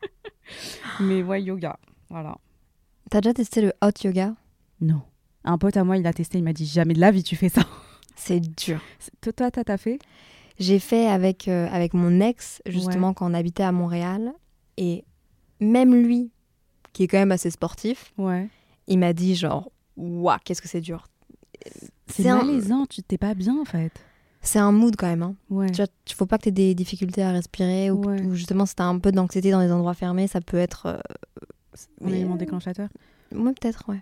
S3: [laughs] Mais ouais, yoga, voilà.
S2: T'as déjà testé le hot yoga?
S3: Non. Un pote à moi, il a testé, il m'a dit jamais de la vie tu fais ça.
S2: C'est dur.
S3: Toi, toi, t'as t'as fait?
S2: J'ai fait avec, euh, avec mon ex, justement, quand on habitait à Montréal. Et même lui, qui est quand même assez sportif,
S3: Ouais.
S2: il m'a dit genre, waouh, qu'est-ce que c'est dur.
S3: C'est
S2: un-
S3: malaisant, tu t'es pas bien en fait.
S2: C'est un mood quand même. Hein.
S3: Ouais.
S2: Tu vois, faut pas que tu aies des difficultés à respirer ou,
S3: Ouais.
S2: ou justement si tu as un peu d'anxiété dans des endroits fermés, ça peut être. euh,
S3: Un
S2: mais-
S3: élément déclenchateur.
S2: Ouais, peut-être, ouais.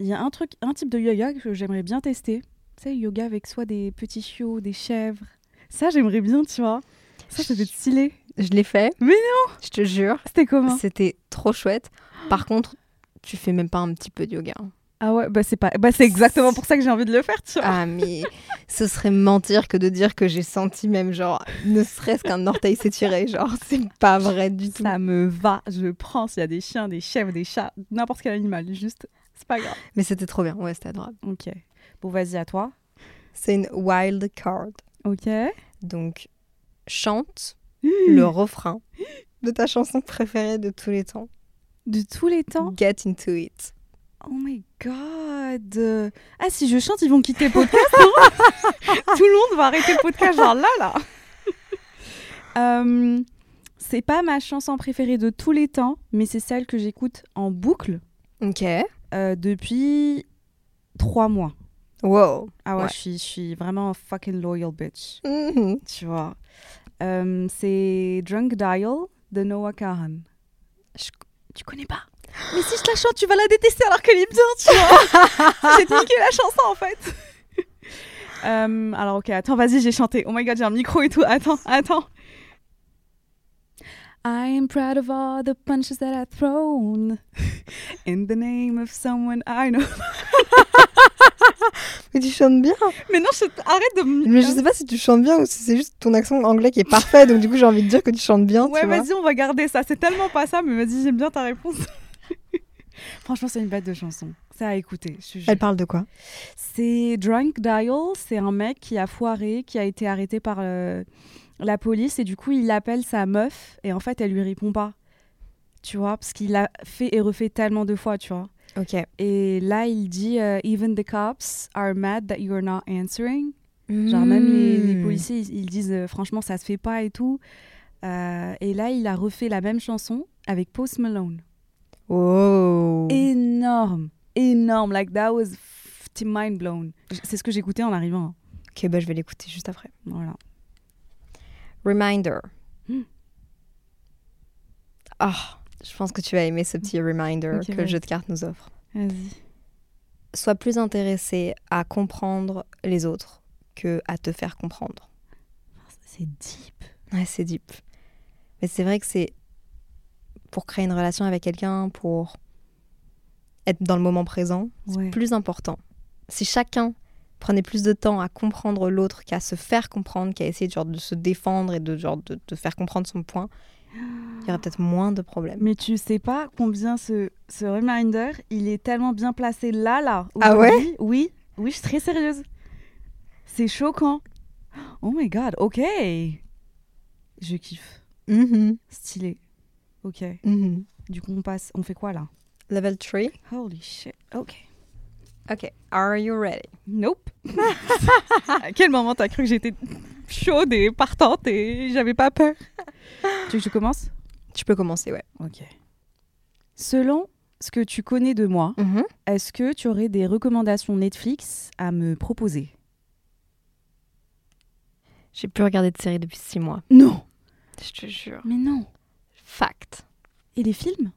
S3: Il y a un truc, un type de yoga que j'aimerais bien tester. Tu sais, yoga avec soit des petits chiots, des chèvres. Ça, j'aimerais bien, tu vois. Ça, ça peut être stylé.
S2: Je l'ai fait.
S3: Mais
S2: non Je te jure.
S3: C'était comment?
S2: C'était trop chouette. Par contre, tu fais même pas un petit peu de yoga. hein.
S3: Ah ouais, bah c'est pas, bah c'est exactement pour ça que j'ai envie de le faire, tu vois.
S2: Ah, mais ce serait mentir que de dire que j'ai senti même, genre, ne serait-ce qu'un orteil s'étirer. Genre, c'est pas vrai du tout.
S3: Ça me va, je prends s'il y a des chiens, des chèvres, des chats, n'importe quel animal, juste, c'est pas grave.
S2: Mais c'était trop bien. Ouais, c'était adorable.
S3: Ok. Bon, vas-y, à toi.
S2: C'est une wild card.
S3: Ok.
S2: Donc, chante le refrain de ta chanson préférée de tous les temps.
S3: De tous les temps.
S2: Get into it.
S3: Oh my god. Ah, si je chante, ils vont quitter le podcast. non [laughs] Tout le monde va arrêter le podcast, genre là, là. [laughs] Euh, c'est pas ma chanson préférée de tous les temps, mais c'est celle que j'écoute en boucle
S2: Ok.
S3: euh, depuis trois mois.
S2: Wow.
S3: Ah ouais,
S2: Ouais.
S3: Je, suis, je suis vraiment fucking loyal bitch.
S2: Mhm.
S3: Tu vois. Euh, c'est Drunk Dial de Noah Kahan.
S2: Je-
S3: Tu connais pas? Mais si je te la chante, tu vas la détester alors qu'elle est bien, tu vois. [laughs] j'ai niqué la chanson en fait. Euh, alors ok, attends, vas-y, j'ai chanté. Oh my god, j'ai un micro et tout. Attends, attends. I am proud of all the punches that I've thrown in the name of someone I know. [laughs]
S2: Mais tu chantes bien.
S3: Mais non, je... arrête de me...
S2: Mais je sais pas si tu chantes bien ou si c'est juste ton accent anglais qui est parfait. donc du coup, j'ai envie de dire que tu chantes bien.
S3: Ouais, vas-y, on va garder ça. C'est tellement pas ça, mais vas-y, j'aime bien ta réponse. [laughs] Franchement, c'est une bête de chanson. C'est à écouter.
S2: Elle parle de quoi?
S3: C'est Drunk Dial. C'est un mec qui a foiré, qui a été arrêté par euh, la police et du coup il appelle sa meuf et en fait elle lui répond pas. Tu vois, parce qu'il l'a fait et refait tellement de fois, tu vois.
S2: Ok.
S3: Et là il dit euh, Even the cops are mad that you are not answering. Genre même les, les
S2: Hmm.
S3: policiers ils, ils disent euh, franchement ça se fait pas et tout. Et là il a refait la même chanson avec Post Malone.
S2: Oh.
S3: Énorme, énorme. Like that was mind blown. C'est ce que j'écoutais en arrivant. hein.
S2: Ok, bah je vais l'écouter juste après.
S3: Voilà.
S2: Reminder.
S3: Hmm.
S2: Ah, je pense que tu as aimé ce petit reminder que le jeu de cartes nous offre.
S3: Vas-y.
S2: Sois plus intéressé à comprendre les autres que à te faire comprendre.
S3: C'est deep.
S2: Ouais, c'est deep. Mais c'est vrai que c'est pour créer une relation avec quelqu'un, pour être dans le moment présent,
S3: Ouais.
S2: plus important. Si chacun prenait plus de temps à comprendre l'autre qu'à se faire comprendre, qu'à essayer genre, de se défendre et de, genre, de, de faire comprendre son point, il y aurait peut-être moins de problèmes.
S3: Mais tu sais pas combien ce, ce reminder, il est tellement bien placé là, là.
S2: Ah ouais.
S3: Oui, oui, je suis très sérieuse. C'est choquant. Oh my god, ok. Je kiffe.
S2: Mhm,
S3: Stylé. Ok.
S2: mhm.
S3: Du coup, on passe. On fait quoi là?
S2: Level 3.
S3: Holy shit. Ok.
S2: Ok. Are you ready?
S3: Nope. [laughs] à quel moment t'as cru que j'étais chaude et partante et j'avais pas peur? [laughs] Tu veux que je commence?
S2: Tu peux commencer, ouais.
S3: Ok. Selon ce que tu connais de moi,
S2: Mhm.
S3: est-ce que tu aurais des recommandations Netflix à me proposer?
S2: J'ai plus regardé de série depuis 6 mois.
S3: Non
S2: Je te jure.
S3: Mais non
S2: Fact.
S3: Et les films?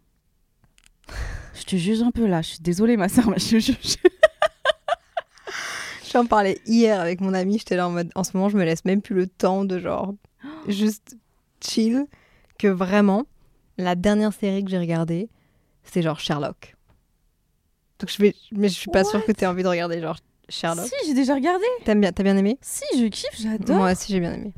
S3: Je te juge un peu là, je suis désolée ma soeur, mais je te juge. [laughs]
S2: J'en parlais hier avec mon ami, j'étais là en mode, en ce moment, je me laisse même plus le temps de genre, juste chill, que vraiment, la dernière série que j'ai regardée, c'est genre Sherlock. Donc je vais, mais je suis pas sûre que tu aies envie de regarder genre Sherlock.
S3: Si, j'ai déjà regardé.
S2: T'aimes bien, t'as bien aimé?
S3: Si, je kiffe, j'adore.
S2: Moi aussi j'ai bien aimé.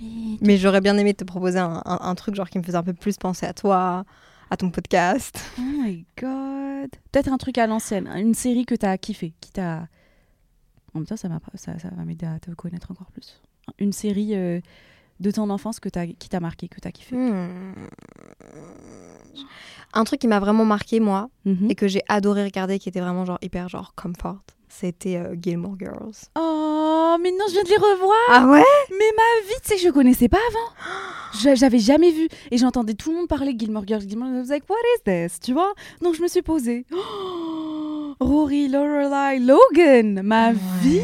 S3: Mais
S2: Mais j'aurais bien aimé te proposer un, un- un truc genre qui me faisait un peu plus penser à toi, à ton podcast.
S3: Oh my god. Peut-être un truc à l'ancienne, une série que t'as kiffé, qui t'a. En même temps, ça, ça, ça va m'aider à te connaître encore plus. Une série euh, de ton enfance que t'as, qui t'a marqué, que t'as kiffé.
S2: Hmm. Un truc qui m'a vraiment marqué moi
S3: Mhm.
S2: et que j'ai adoré regarder, qui était vraiment genre hyper genre comfort, c'était euh, Gilmore Girls.
S3: Oh, mais non, je viens de les revoir.
S2: Ah ouais?
S3: Mais ma vie, tu sais que je connaissais pas avant. [gasps] Je- J'avais jamais vu. Et j'entendais tout le monde parler Gilmore Girls. Gilmore Girls, I was like, what is this? Tu vois? Donc je me suis posée. Oh, [gasps] Rory, Lorelai, Logan. Ma vie.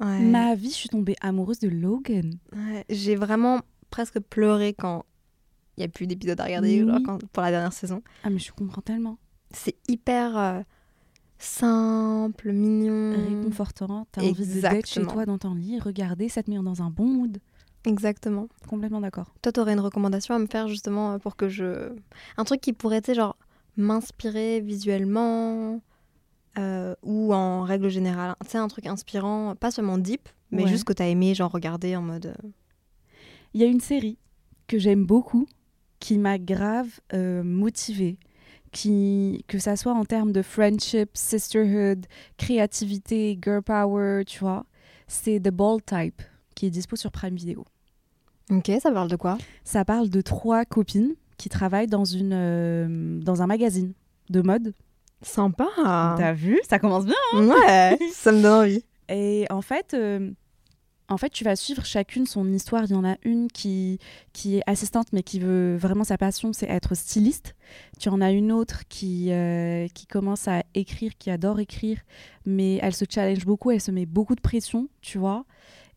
S2: Ouais.
S3: Ma vie, je suis tombée amoureuse de Logan.
S2: Ouais, J'ai vraiment presque pleuré quand il n'y a plus d'épisodes à regarder
S3: Oui.
S2: genre quand- pour la dernière saison.
S3: Ah, mais je comprends tellement.
S2: C'est hyper euh, simple, mignon.
S3: Réconfortant. T'as envie de d'être chez toi dans ton lit, regarder, ça te met dans un bon mood.
S2: Exactement.
S3: Complètement d'accord.
S2: Toi, t'aurais une recommandation à me faire justement pour que je. Un truc qui pourrait, tu sais, genre, m'inspirer visuellement euh, ou en règle générale. Tu sais, un truc inspirant, pas seulement deep, mais
S3: Ouais.
S2: juste que t'as aimé, genre, regarder en mode. euh,
S3: Il y a une série que j'aime beaucoup, qui m'a grave euh, motivée, qui, que ça soit en termes de friendship, sisterhood, créativité, girl power, tu vois. C'est The Ball Type, qui est dispo sur Prime Video.
S2: Ok, ça parle de quoi?
S3: Ça parle de trois copines qui travaillent dans, une, euh, dans un magazine de mode.
S2: Sympa
S3: T'as vu? Ça commence bien
S2: Ouais, [laughs] ça me donne envie.
S3: Et en fait, euh, en fait, tu vas suivre chacune son histoire. Il y en a une qui, qui est assistante, mais qui veut vraiment sa passion, c'est être styliste. Tu en as une autre qui, euh, qui commence à écrire, qui adore écrire, mais elle se challenge beaucoup, elle se met beaucoup de pression, tu vois.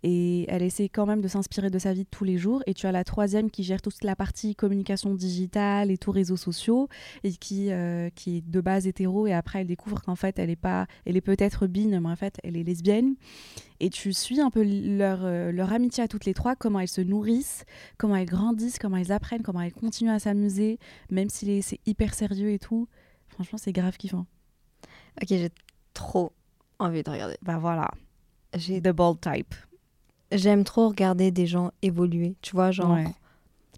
S3: Et elle essaie quand même de s'inspirer de sa vie de tous les jours. Et tu as la troisième qui gère toute la partie communication digitale et tous réseaux sociaux et qui, euh, qui est de base hétéro. Et après, elle découvre qu'en fait, elle est pas, elle est peut-être bine, mais en fait, elle est lesbienne. Et tu suis un peu leur, euh, leur amitié à toutes les trois, comment elles se nourrissent, comment elles grandissent, comment elles apprennent, comment elles continuent à s'amuser, même si c'est hyper sérieux et tout. Franchement, c'est grave kiffant.
S2: Ok, j'ai trop envie de regarder.
S3: Bah voilà,
S2: J'ai-
S3: The Ball Type.
S2: J'aime trop regarder des gens évoluer, tu vois, genre
S3: Ouais.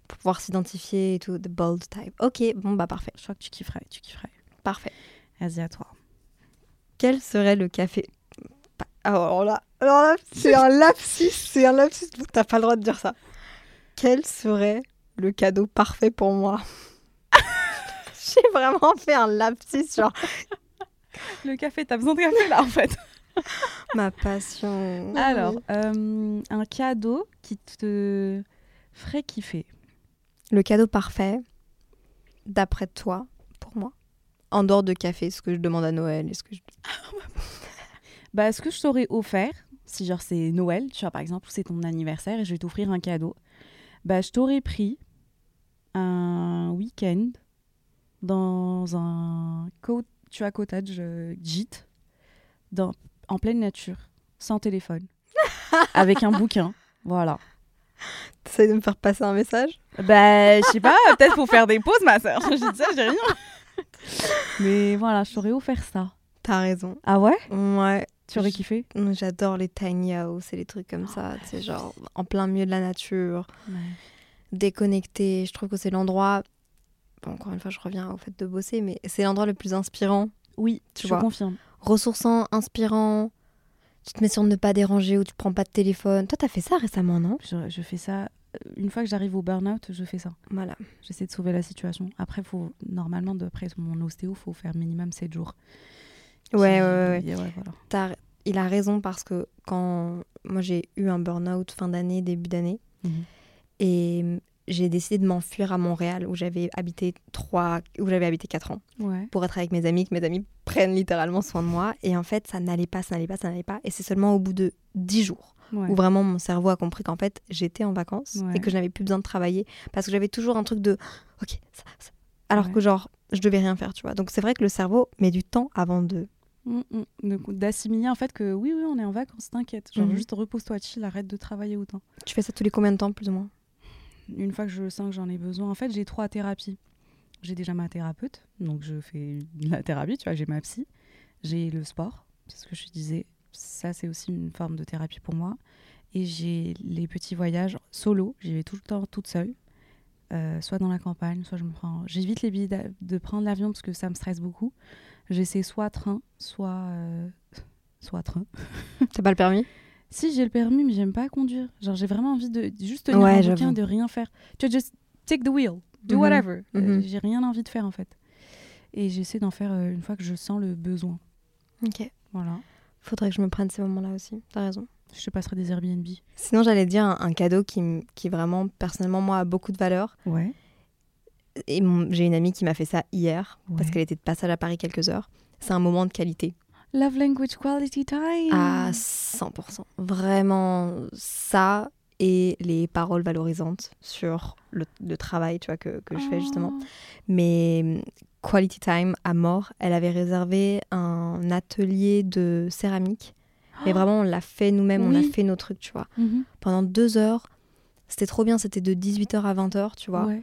S2: pour pouvoir s'identifier et tout, the bold type. Ok, bon bah parfait,
S3: Je crois que tu kifferais, tu kifferais.
S2: parfait.
S3: Vas-y, à toi.
S2: Quel serait le café? Ah, Alors là, alors là c'est un lapsus, c'est un lapsus, t'as pas le droit de dire ça. quel serait le cadeau parfait pour moi? [laughs] J'ai vraiment fait un lapsus sur
S3: Le café, t'as besoin de café là en fait. [laughs]
S2: ma passion.
S3: Alors, euh, un cadeau qui te ferait kiffer.
S2: Le cadeau parfait, d'après toi, pour moi En dehors de café, ce que je demande à Noël, est-ce que je... [laughs]
S3: Bah, ce que je t'aurais offert, si genre c'est Noël, tu vois, par exemple, ou c'est ton anniversaire et je vais t'offrir un cadeau, bah, je t'aurais pris un week-end dans un co- tu vois, cottage euh, gîte dans, en pleine nature, sans téléphone, [laughs] avec un bouquin. Voilà.
S2: T'essayes de me faire passer un message?
S3: Bah, je sais pas, peut-être faut faire des pauses, ma soeur. [laughs] Je dis ça, j'ai rien. Mais voilà, je t'aurais offert ça.
S2: T'as raison.
S3: Ah ouais?
S2: Ouais.
S3: Tu aurais kiffé?
S2: J'adore les tiny house et les trucs comme ça, tu sais, genre en plein milieu de la nature, déconnecté. Je trouve que c'est l'endroit, bon, encore une fois, je reviens au fait de bosser, mais c'est l'endroit le plus inspirant,
S3: Oui,
S2: Tu
S3: tu
S2: vois.
S3: je confirme.
S2: Ressourçant, inspirant. Tu te mets sur ne pas déranger ou tu prends pas de téléphone. Toi, t'as fait ça récemment, non?
S3: Je, je fais ça. euh, Une fois que j'arrive au burn-out, je fais ça.
S2: Voilà.
S3: J'essaie de sauver la situation. Après, faut, normalement, d'après mon ostéo, faut faire minimum 7 jours.
S2: Ouais,
S3: Qui-
S2: ouais, ouais.
S3: voilà.
S2: Il a raison parce que quand moi j'ai eu un burn-out fin d'année, début d'année,
S3: Mhm.
S2: et j'ai décidé de m'enfuir à Montréal où j'avais habité trois, où j'avais habité quatre ans.
S3: Ouais.
S2: pour être avec mes amis, que mes amis prennent littéralement soin de moi. Et en fait, ça n'allait pas, ça n'allait pas, ça n'allait pas. Et c'est seulement au bout de dix jours
S3: ouais.
S2: où vraiment mon cerveau a compris qu'en fait, j'étais en vacances
S3: Ouais.
S2: et que je n'avais plus besoin de travailler parce que j'avais toujours un truc de OK, ça, ça. Alors que genre, je devais rien faire, tu vois. Donc c'est vrai que le cerveau met du temps avant de.
S3: Mm. De- D'assimiler en fait que oui, oui, on est en vacances, t'inquiète. Genre,
S2: Mhm.
S3: juste repose-toi, chill, arrête de travailler autant.
S2: Tu fais ça tous les combien de temps, plus ou moins?
S3: Une fois que je sens que j'en ai besoin, en fait, j'ai trois thérapies. J'ai déjà ma thérapeute, donc je fais la thérapie, tu vois, j'ai ma psy. J'ai le sport, c'est ce que je disais. Ça, c'est aussi une forme de thérapie pour moi. Et j'ai les petits voyages solo, j'y vais tout le temps toute seule. Euh, soit dans la campagne, soit je me prends. J'évite les billets de prendre l'avion parce que ça me stresse beaucoup. J'essaie soit train, soit. euh, soit train.
S2: T'as pas le permis?
S3: Si, j'ai le permis, mais j'aime pas conduire. Genre, j'ai vraiment envie de juste tenir
S2: Ouais,
S3: un bouquin, de rien faire. Tu vois, just take the wheel, do
S2: Mhm,
S3: whatever. Euh,
S2: mhm.
S3: j'ai rien envie de faire, en fait. Et j'essaie d'en faire euh, une fois que je sens le besoin.
S2: Ok.
S3: Voilà.
S2: Faudrait que je me prenne ces moments-là aussi. T'as raison.
S3: Je te passerai des Airbnb.
S2: Sinon, j'allais dire un, un cadeau qui, qui vraiment, personnellement, moi, a beaucoup de valeur.
S3: Ouais.
S2: Et j'ai une amie qui m'a fait ça hier parce qu'elle était de passage à Paris quelques heures. C'est un moment de qualité.
S3: Love language quality time.
S2: À 100%. Vraiment, ça et les paroles valorisantes sur le, le travail tu vois, que, que je fais justement.
S3: Oh.
S2: Mais hum, quality time à mort, elle avait réservé un atelier de céramique. Mais vraiment, on l'a fait nous-mêmes, on a fait nos trucs, tu vois.
S3: Mhm.
S2: Pendant deux heures, c'était trop bien, c'était de 18h à 20h, tu vois.
S3: Ouais.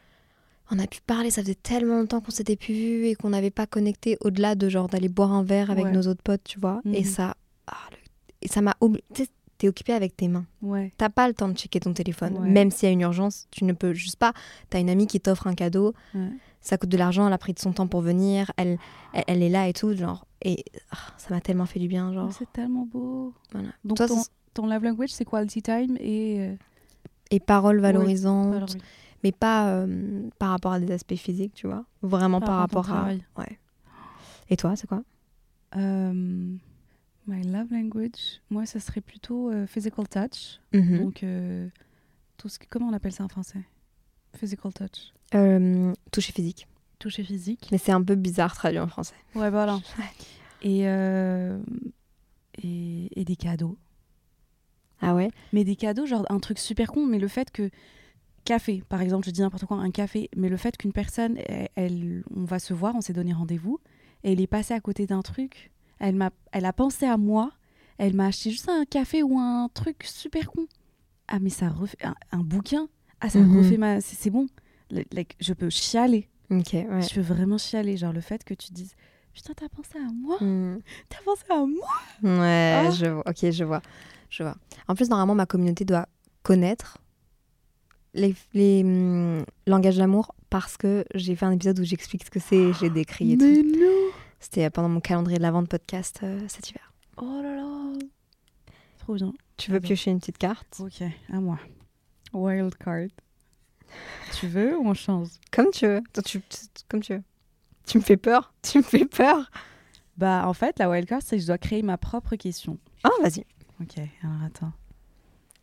S2: On a pu parler, ça faisait tellement longtemps qu'on s'était plus vu et qu'on n'avait pas connecté au-delà de genre d'aller boire un verre avec
S3: Ouais.
S2: nos autres potes, tu vois. Et
S3: Mhm.
S2: ça, ah, le- et ça m'a sais, T'es occupé avec tes mains.
S3: Ouais.
S2: T'as pas le temps de checker ton téléphone.
S3: Ouais.
S2: Même s'il y a une urgence, tu ne peux juste pas. T'as une amie qui t'offre un cadeau,
S3: Ouais.
S2: ça coûte de l'argent, elle a pris de son temps pour venir, elle, elle, elle est là et tout, genre. Et ah, ça m'a tellement fait du bien, genre.
S3: C'est tellement beau.
S2: Voilà.
S3: Donc,
S2: Toi,
S3: ton, love language, c'est quality time et. euh,
S2: Et paroles valorisantes. Mais pas euh, par rapport à des aspects physiques, tu vois. Vraiment par,
S3: Par rapport
S2: rapport à. Ouais. Et toi, c'est quoi?
S3: Euh, my love language, moi, ça serait plutôt euh, physical touch.
S2: Mhm.
S3: Donc, tout ce que- comment on appelle ça en français? Physical touch.
S2: Toucher physique.
S3: Toucher physique.
S2: Mais c'est un peu bizarre traduit en français.
S3: Ouais, voilà. [laughs] Et, et, et des cadeaux.
S2: Ah ouais?
S3: Mais des cadeaux, genre un truc super con, mais le fait que. Café, par exemple, je dis n'importe quoi, un café, mais le fait qu'une personne, elle, elle- on va se voir, on s'est donné rendez-vous, et elle est passée à côté d'un truc, elle, m'a, elle a pensé à moi, elle m'a acheté juste un café ou un truc super con. Ah, mais ça refait. Un, un bouquin Ah, ça
S2: Mhm.
S3: refait ma. C'est, bon. Le- like, je peux chialer.
S2: Ok, ouais.
S3: Je peux vraiment chialer. Genre le fait que tu dises Putain, t'as pensé à moi?
S2: Hmm.
S3: T'as pensé à moi?
S2: Ouais,
S3: Ah.
S2: je vois. Ok, je vois. Je vois. En plus, normalement, ma communauté doit connaître les, les hum, langages d'amour parce que j'ai fait un épisode où j'explique ce que c'est, j'ai décrit et tout.
S3: Non
S2: C'était euh, pendant mon calendrier de la vente podcast euh, cet hiver.
S3: Oh là là Trop bien.
S2: Tu veux piocher une petite carte?
S3: Ok, à moi. Wild card. Tu veux ou on change?
S2: Comme tu veux. Toi, tu, tu- comme tu veux. Tu me fais peur. Tu me fais peur.
S3: Bah, en fait, la wildcard, c'est que je dois créer ma propre question.
S2: Ah, vas-y.
S3: Ok, alors attends.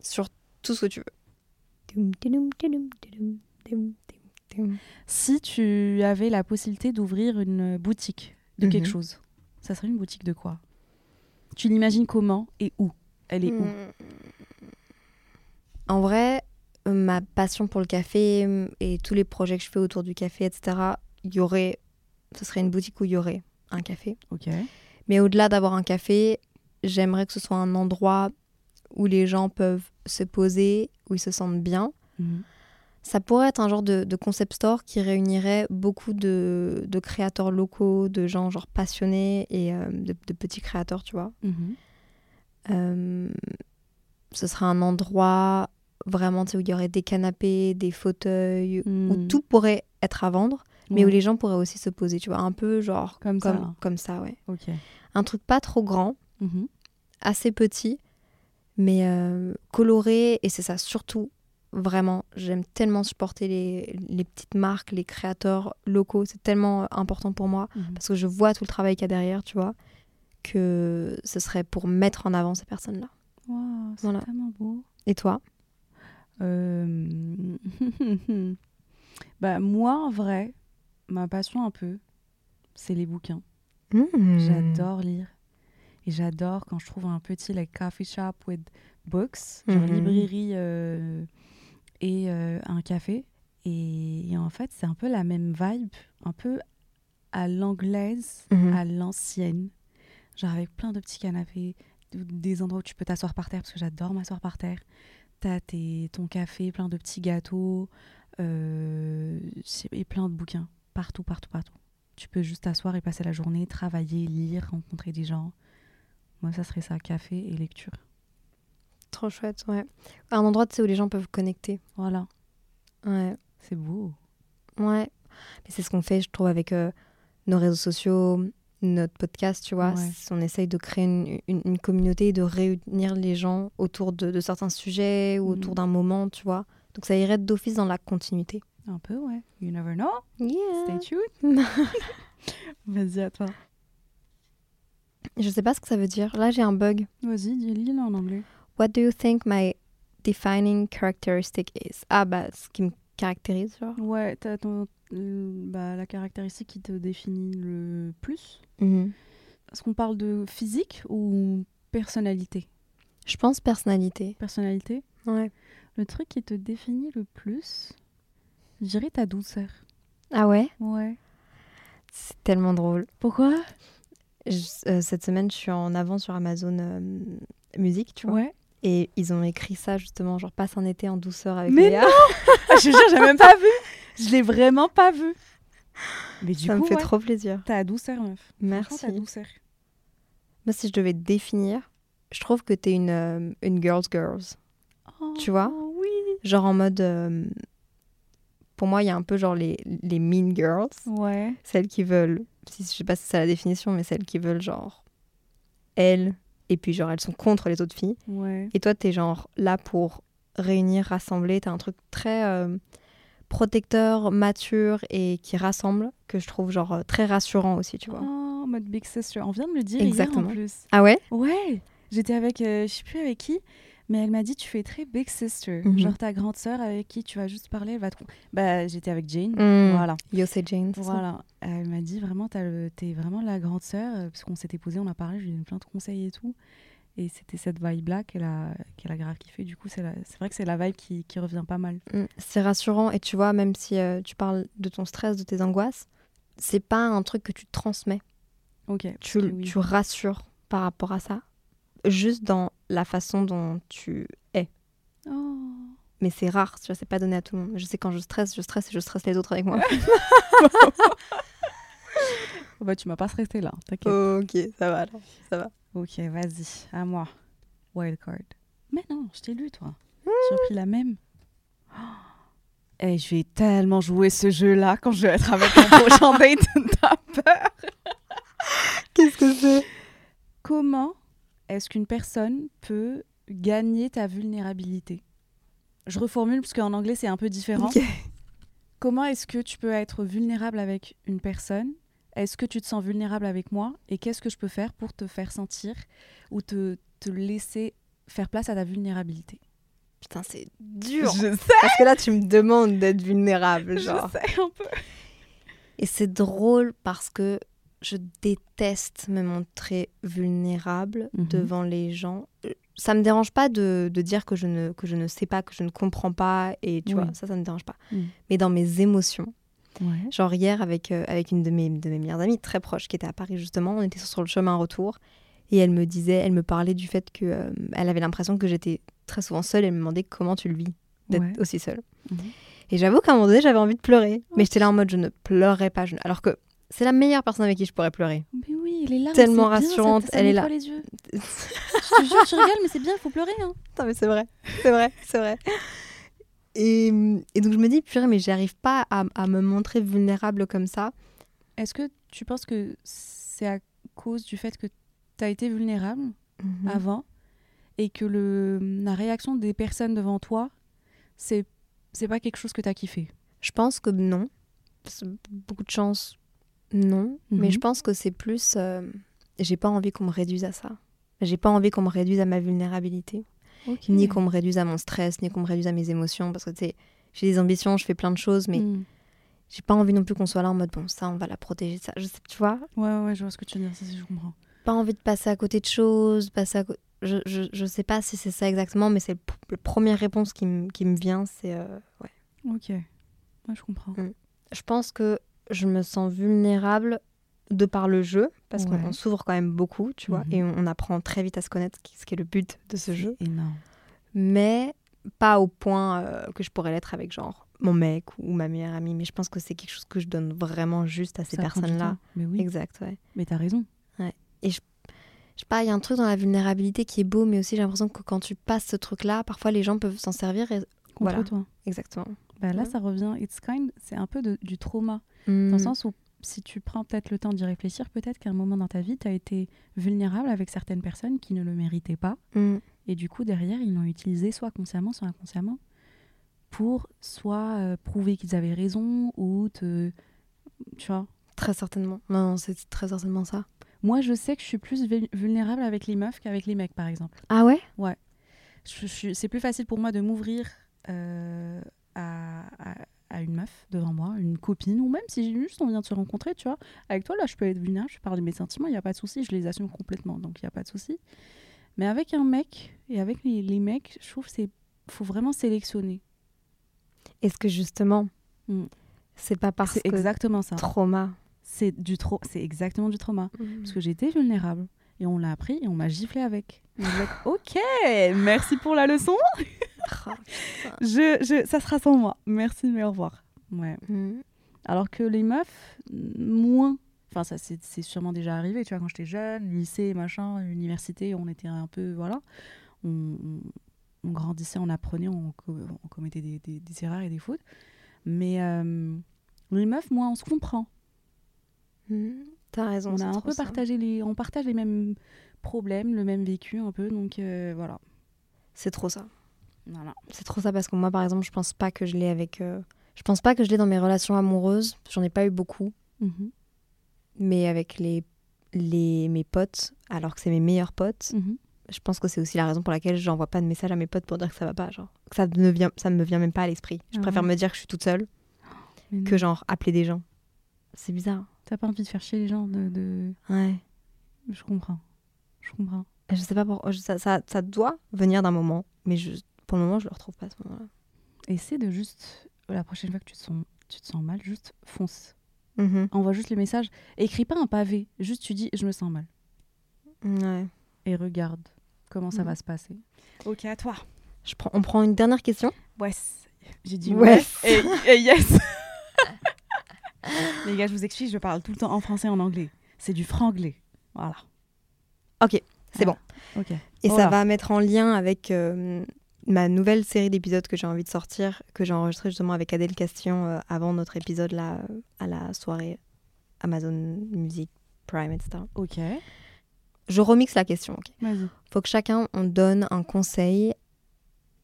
S2: Sur tout ce que tu veux.
S3: Si tu avais la possibilité d'ouvrir une boutique de quelque
S2: Mhm.
S3: chose, ça serait une boutique de quoi? Tu l'imagines comment et où? Elle est où?
S2: Hmm. En vrai, ma passion pour le café et tous les projets que je fais autour du café, etc., il y aurait, ce serait une boutique où il y aurait un café.
S3: Ok.
S2: Mais au-delà d'avoir un café, j'aimerais que ce soit un endroit où les gens peuvent se poser, où ils se sentent bien.
S3: Mhm.
S2: Ça pourrait être un genre de, de concept store qui réunirait beaucoup de, de créateurs locaux, de gens genre passionnés et euh, de, de petits créateurs, tu vois.
S3: Mhm.
S2: Euh, ce serait un endroit vraiment où il y aurait des canapés, des fauteuils, où
S3: Mm.
S2: tout pourrait être à vendre, mais où les gens pourraient aussi se poser, tu vois, un peu genre
S3: Comme ça.
S2: comme, ça, ouais.
S3: Ok.
S2: Un truc pas trop grand,
S3: Mhm.
S2: assez petit, mais euh, coloré, et c'est ça surtout, vraiment, j'aime tellement supporter les, les petites marques, les créateurs locaux, c'est tellement euh, important pour moi,
S3: Mhm.
S2: parce que je vois tout le travail qu'il y a derrière, tu vois, que ce serait pour mettre en avant ces personnes-là.
S3: Wow, c'est
S2: Voilà.
S3: tellement beau.
S2: Et toi?
S3: Euh, [laughs] bah, moi, en vrai, ma passion un peu, c'est les bouquins.
S2: Hmm.
S3: J'adore lire. Et j'adore quand je trouve un petit like, coffee shop with books, genre
S2: Mhm.
S3: librairie euh, et euh, un café. Et, et en fait, c'est un peu la même vibe, un peu à l'anglaise,
S2: Mhm.
S3: à l'ancienne. Genre avec plein de petits canapés, des endroits où tu peux t'asseoir par terre, parce que j'adore m'asseoir par terre. T'as ton café, plein de petits gâteaux, euh, et plein de bouquins, partout, partout, partout. Tu peux juste t'asseoir et passer la journée, travailler, lire, rencontrer des gens. Moi, ça serait ça, café et lecture.
S2: Trop chouette, ouais. Un endroit tu sais, où les gens peuvent connecter.
S3: Voilà,
S2: Ouais.
S3: c'est beau.
S2: Ouais. Mais c'est ce qu'on fait, je trouve, avec euh, nos réseaux sociaux, notre podcast, tu vois.
S3: Ouais.
S2: On essaye de créer une, une- une communauté, de réunir les gens autour de, de certains sujets ou autour d'un moment, tu vois. Donc ça irait d'office dans la continuité.
S3: Un peu, ouais. You never know. Stay
S2: Yeah.
S3: tuned. [laughs] Vas-y, à toi.
S2: Je sais pas ce que ça veut dire. Là, j'ai un bug.
S3: Vas-y, dis-le en anglais.
S2: What do you think my defining characteristic is? Ah, bah, ce qui me caractérise, genre.
S3: Ouais, t'as ton, euh, bah, la caractéristique qui te définit le plus.
S2: Mhm.
S3: Est-ce qu'on parle de physique ou personnalité?
S2: Je pense personnalité.
S3: Personnalité
S2: Ouais.
S3: Le truc qui te définit le plus, je dirais ta douceur.
S2: Ah ouais?
S3: Ouais.
S2: C'est tellement drôle.
S3: Pourquoi?
S2: Je- euh, cette semaine, je suis en avant sur Amazon euh, Musique, tu vois.
S3: Ouais.
S2: Et ils ont écrit ça justement, genre passe un été en douceur avec
S3: Mais
S2: Léa. [laughs]
S3: Ah, je jure, j'ai même pas vu. Je l'ai vraiment pas vu. Mais du
S2: ça
S3: coup,
S2: me fait
S3: ouais,
S2: trop plaisir.
S3: ta douceur, meuf.
S2: Merci.
S3: Ta douceur.
S2: Moi, si je devais te définir, je trouve que t'es une, euh, une girls girls. Tu vois?
S3: Oh, Oui.
S2: Genre en mode... euh, pour moi, il y a un peu genre les, les mean girls.
S3: Ouais.
S2: Celles qui veulent... Si, je sais pas si c'est la définition, mais celles qui veulent genre... Elles. Et puis genre, elles sont contre les autres filles.
S3: Ouais.
S2: Et toi, t'es genre là pour réunir, rassembler. T'as un truc très euh, protecteur, mature et qui rassemble, que je trouve genre euh, très rassurant aussi, tu vois.
S3: Oh, mode Big Sister. On vient de me le dire
S2: Exactement.
S3: hier en plus.
S2: Ah ouais?
S3: Ouais. J'étais avec, euh, je sais plus avec qui, mais elle m'a dit tu fais très Big Sister.
S2: Mhm.
S3: Genre ta grande sœur avec qui tu vas juste parler, elle va te. Bah, j'étais avec Jane.
S2: Mm.
S3: Voilà.
S2: Yo, c'est Jane. ça
S3: Voilà. Elle m'a dit vraiment, t'es vraiment la grande sœur, euh, parce qu'on s'était posé, on a parlé, je lui ai donné plein de conseils et tout. Et c'était cette vibe-là qu'elle a, qu'elle a grave kiffé. Du coup, c'est vrai que c'est la vibe qui, qui revient pas mal.
S2: Mm, C'est rassurant et tu vois, même si euh, tu parles de ton stress, de tes angoisses, c'est pas un truc que tu transmets.
S3: Ok.
S2: Tu,
S3: oui.
S2: tu rassures par rapport à ça, juste dans la façon dont tu es.
S3: Oh.
S2: Mais c'est rare, tu vois, c'est pas donné à tout le monde. Je sais quand je stresse, je stresse et je stresse les autres avec moi. [laughs]
S3: Oh, bah, tu m'as pas stressé là, t'inquiète.
S2: ok, ça va alors, ça va.
S3: Ok, vas-y, à moi. Wildcard. Mais non, je t'ai lu, toi. J'ai pris la même. [gasps] Et je vais tellement jouer ce jeu-là quand je vais être avec mon [laughs] prochain date. T'as peur
S2: Qu'est-ce que c'est?
S3: Comment est-ce qu'une personne peut gagner ta vulnérabilité? Je reformule parce qu'en anglais c'est un peu différent. Comment est-ce que tu peux être vulnérable avec une personne? Est-ce que tu te sens vulnérable avec moi? Et qu'est-ce que je peux faire pour te faire sentir ou te, te laisser faire place à ta vulnérabilité?
S2: Putain, c'est dur.
S3: Je sais,
S2: Parce que là, tu me demandes d'être vulnérable, genre.
S3: je sais un peu.
S2: Et c'est drôle parce que je déteste me montrer vulnérable
S3: Mhm.
S2: devant les gens. Euh, Ça me dérange pas de, de dire que je, ne, que je ne sais pas, que je ne comprends pas, et tu
S3: Oui.
S2: vois, ça, ça me dérange pas.
S3: Mhm.
S2: Mais dans mes émotions,
S3: Ouais.
S2: genre hier avec, euh, avec une de mes, de mes meilleures amies très proches qui était à Paris justement, on était sur le chemin retour, et elle me disait, elle me parlait du fait que euh, elle avait l'impression que j'étais très souvent seule, et elle me demandait comment tu le vis d'être
S3: Ouais.
S2: aussi seule.
S3: Mhm.
S2: Et j'avoue qu'à un moment donné, j'avais envie de pleurer. Mais j'étais là en mode, je ne pleurerai pas. je Alors que c'est la meilleure personne avec qui je pourrais pleurer.
S3: Mais oui, les larmes,
S2: Tellement
S3: c'est bien,
S2: rassurante,
S3: ça- ça
S2: elle est là.
S3: les yeux. [laughs] Je te jure, tu rigoles, mais c'est bien, il faut pleurer. Hein.
S2: Putain, mais c'est vrai, c'est vrai, c'est vrai. Et, et donc je me dis, purée, mais j'arrive pas à, à me montrer vulnérable comme ça.
S3: Est-ce que tu penses que c'est à cause du fait que tu as été vulnérable
S2: Mhm.
S3: avant et que le, la réaction des personnes devant toi, c'est pas quelque chose que tu as kiffé?
S2: Je pense que non. Beaucoup de chance, non. Mais
S3: Mhm.
S2: je pense que c'est plus. euh, j'ai pas envie qu'on me réduise à ça. J'ai pas envie qu'on me réduise à ma vulnérabilité. Ni qu'on me réduise à mon stress, ni qu'on me réduise à mes émotions. Parce que tu sais, j'ai des ambitions, je fais plein de choses, mais
S3: Mm.
S2: j'ai pas envie non plus qu'on soit là en mode bon, ça, on va la protéger. Ça, je sais, tu vois,
S3: Ouais, ouais, je vois ce que tu veux dire, ça, je comprends.
S2: pas envie de passer à côté de choses, passer à je, je, je sais pas si c'est ça exactement, mais c'est la première réponse qui, me- qui me vient, c'est euh, ouais.
S3: Ok, ouais, je comprends.
S2: Mm. Je pense que je me sens vulnérable de par le jeu, parce qu'on
S3: Ouais.
S2: s'ouvre quand même beaucoup, tu vois,
S3: Mhm.
S2: et on, on apprend très vite à se connaître, ce qui est le but de ce jeu,
S3: énorme.
S2: mais pas au point euh, que je pourrais l'être avec genre mon mec ou ma meilleure amie, mais je pense que c'est quelque chose que je donne vraiment juste à ces personnes-là.
S3: Mais oui,
S2: Exact, ouais.
S3: mais t'as raison.
S2: je sais pas, il y a un truc dans la vulnérabilité qui est beau, mais aussi j'ai l'impression que quand tu passes ce truc-là, parfois les gens peuvent s'en servir. Et...
S3: Contre
S2: Voilà.
S3: toi.
S2: Exactement.
S3: Bah, là,
S2: Ouais.
S3: ça revient. It's kind, c'est un peu de- du trauma. Dans le sens où, si tu prends peut-être le temps d'y réfléchir, peut-être qu'à un moment dans ta vie, tu as été vulnérable avec certaines personnes qui ne le méritaient pas.
S2: Mm.
S3: Et du coup, derrière, ils l'ont utilisé soit consciemment, soit inconsciemment, pour soit euh, prouver qu'ils avaient raison ou te. Tu vois
S2: Très certainement. Non, non, c'est très certainement ça.
S3: Moi, je sais que je suis plus vul- vulnérable avec les meufs qu'avec les mecs, par exemple.
S2: Ah ouais?
S3: Suis- c'est plus facile pour moi de m'ouvrir euh, à, à- à une meuf devant moi, une copine, ou même si juste on vient de se rencontrer, tu vois. Avec toi, là, je peux être vulnérable, je parle de mes sentiments, il n'y a pas de souci, je les assume complètement, donc il n'y a pas de souci. Mais avec un mec et avec les, les mecs, je trouve qu'il faut vraiment sélectionner.
S2: Est-ce que justement,
S3: Mm.
S2: c'est pas parce
S3: C'est
S2: que
S3: exactement ça.
S2: trauma
S3: C'est du trop, c'est exactement du trauma. Parce que j'étais vulnérable. Et on l'a appris et on m'a giflé avec. [laughs] Vais être, ok, merci pour la leçon.
S2: Oh,
S3: Je, je, ça sera sans moi. Merci, mais au revoir. Ouais.
S2: mm.
S3: Alors que les meufs, moins. Enfin, ça, c'est sûrement déjà arrivé, tu vois, quand j'étais jeune, lycée, machin, université, on était un peu. Voilà. On, grandissait, on apprenait, on, co- on commettait des, des- des erreurs et des fautes. Mais euh, les meufs, moi, on se comprend.
S2: Mm. T'as raison.
S3: on a un peu
S2: ça.
S3: partagé les. On partage les mêmes problèmes, le même vécu, un peu. Donc, euh, voilà.
S2: C'est trop ça.
S3: Voilà.
S2: C'est trop ça parce que moi, par exemple, je pense pas que je l'ai avec. euh, Je pense pas que je l'ai dans mes relations amoureuses. J'en ai pas eu beaucoup.
S3: Mhm.
S2: Mais avec les, les mes potes, alors que c'est mes meilleurs potes,
S3: Mhm.
S2: je pense que c'est aussi la raison pour laquelle j'envoie pas de message à mes potes pour dire que ça va pas. Genre, que ça ne vient, ça me vient même pas à l'esprit. Je
S3: Ah
S2: préfère
S3: ouais.
S2: me dire que je suis toute seule [gasps] que genre appeler des gens. C'est bizarre.
S3: T'as pas envie de faire chier les gens de... de-
S2: Ouais.
S3: Je comprends. Je comprends.
S2: Je sais pas pourquoi. Ça, ça, ça doit venir d'un moment, mais je, pour le moment, je le retrouve pas à ce moment-là.
S3: Essaie de juste, la prochaine fois que tu te sens, tu te sens mal, juste fonce.
S2: Mhm.
S3: Envoie juste le message. Écris pas un pavé. Juste tu dis, je me sens mal.
S2: Ouais.
S3: Et regarde comment ça
S2: Mhm.
S3: va se passer. Ok, à toi.
S2: Je prends, on prend une dernière question.
S3: Ouais. J'ai dit
S2: Ouais.
S3: Et, et yes. [laughs] Les gars, je vous explique, je parle tout le temps en français et en anglais. C'est du franglais. Voilà.
S2: Ok, c'est bon.
S3: Ok.
S2: Et
S3: Voilà.
S2: ça va mettre en lien avec euh, ma nouvelle série d'épisodes que j'ai envie de sortir, que j'ai enregistré justement avec Adèle Castillon euh, avant notre épisode là, euh, à la soirée Amazon Music Prime, etc.
S3: Ok.
S2: Je remixe la question. ok
S3: Vas-y.
S2: faut que chacun on donne un conseil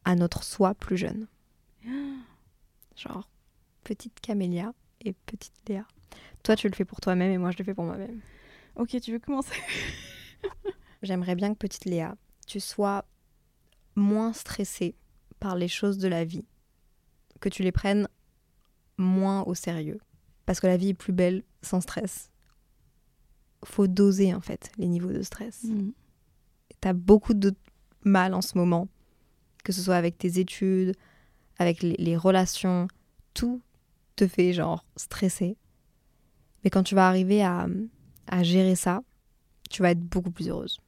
S2: à notre soi plus jeune. [gasps] Genre, petite Camélia et petite Léa. Toi, tu le fais pour toi-même et moi, je le fais pour moi-même.
S3: Ok, tu veux commencer? [laughs]
S2: J'aimerais bien que petite Léa, tu sois moins stressée par les choses de la vie, que tu les prennes moins au sérieux. Parce que la vie est plus belle sans stress. Faut doser en fait les niveaux de stress.
S3: Mm.
S2: T'as beaucoup de mal en ce moment, que ce soit avec tes études, avec les, les relations, tout te fait genre stresser. Mais quand tu vas arriver à, à gérer ça, tu vas être beaucoup plus heureuse.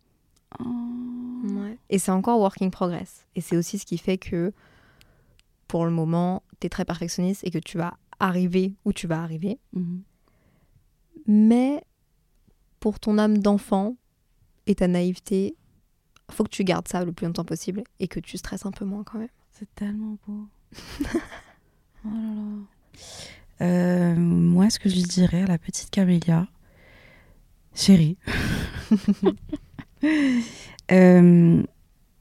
S2: Ouais. Et c'est encore work in progress. Et c'est aussi ce qui fait que pour le moment, tu es très perfectionniste et que tu vas arriver où tu vas arriver.
S3: Mhm.
S2: Mais pour ton âme d'enfant et ta naïveté, faut que tu gardes ça le plus longtemps possible et que tu stresses un peu moins quand même.
S3: C'est tellement beau. [laughs] oh là là. Euh, moi, ce que je dirais à la petite Camélia, chérie, [laughs] euh,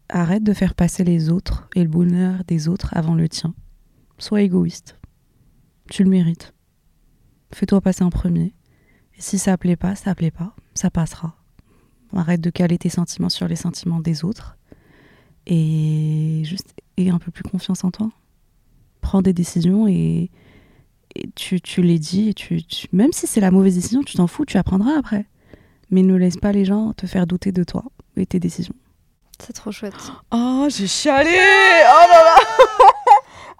S3: arrête de faire passer les autres et le bonheur des autres avant le tien. Sois égoïste. Tu le mérites. Fais-toi passer en premier. Et si ça plaît pas, ça plaît pas. Ça passera. Arrête de caler tes sentiments sur les sentiments des autres. Et juste aie un peu plus confiance en toi. Prends des décisions et, tu, tu les dis. Et tu- même si c'est la mauvaise décision, tu t'en fous, tu apprendras après. Mais ne laisse pas les gens te faire douter de toi et tes décisions.
S2: C'est trop chouette.
S3: Oh, j'ai chialé Oh là là [laughs]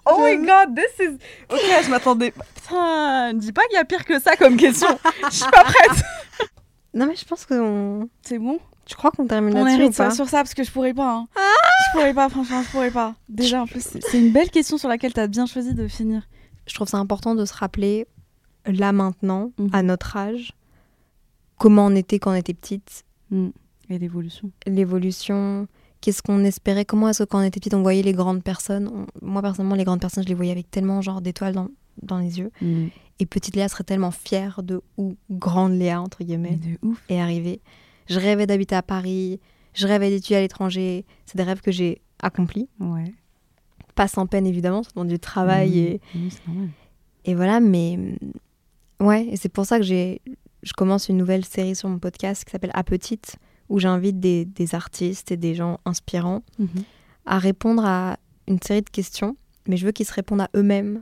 S3: Oh my god, this is... Ok, je m'attendais... Putain, dis pas qu'il y a pire que ça comme question. [laughs] Je suis pas prête.
S2: Non mais je pense qu'on...
S3: C'est bon
S2: Tu crois qu'on termine
S3: On
S2: là-dessus ou
S3: hérite ça
S2: pas
S3: sur ça parce que je pourrais pas. hein. je pourrais pas, franchement, je pourrais pas. Déjà, en plus, c'est une belle question sur laquelle t'as bien choisi de finir.
S2: Je trouve ça important de se rappeler, là maintenant,
S3: Mhm.
S2: à notre âge, comment on était quand on était petite,
S3: Et l'évolution.
S2: l'évolution, qu'est-ce qu'on espérait, comment est-ce que quand on était petite on voyait les grandes personnes. On- Moi personnellement les grandes personnes je les voyais avec tellement genre d'étoiles dans, dans les yeux. Et petite Léa serait tellement fière de où grande Léa entre
S3: Mais
S2: guillemets
S3: de ouf.
S2: est arrivée. Je rêvais d'habiter à Paris, je rêvais d'étudier à l'étranger. C'est des rêves que j'ai accomplis,
S3: Ouais.
S2: pas sans peine évidemment, c'est dans du travail
S3: Mhm.
S2: et. Et voilà, mais mm, ouais, et c'est pour ça que j'ai, je commence une nouvelle série sur mon podcast qui s'appelle À Petite, où j'invite des, des artistes et des gens inspirants
S3: Mhm.
S2: à répondre à une série de questions, mais je veux qu'ils se répondent à eux-mêmes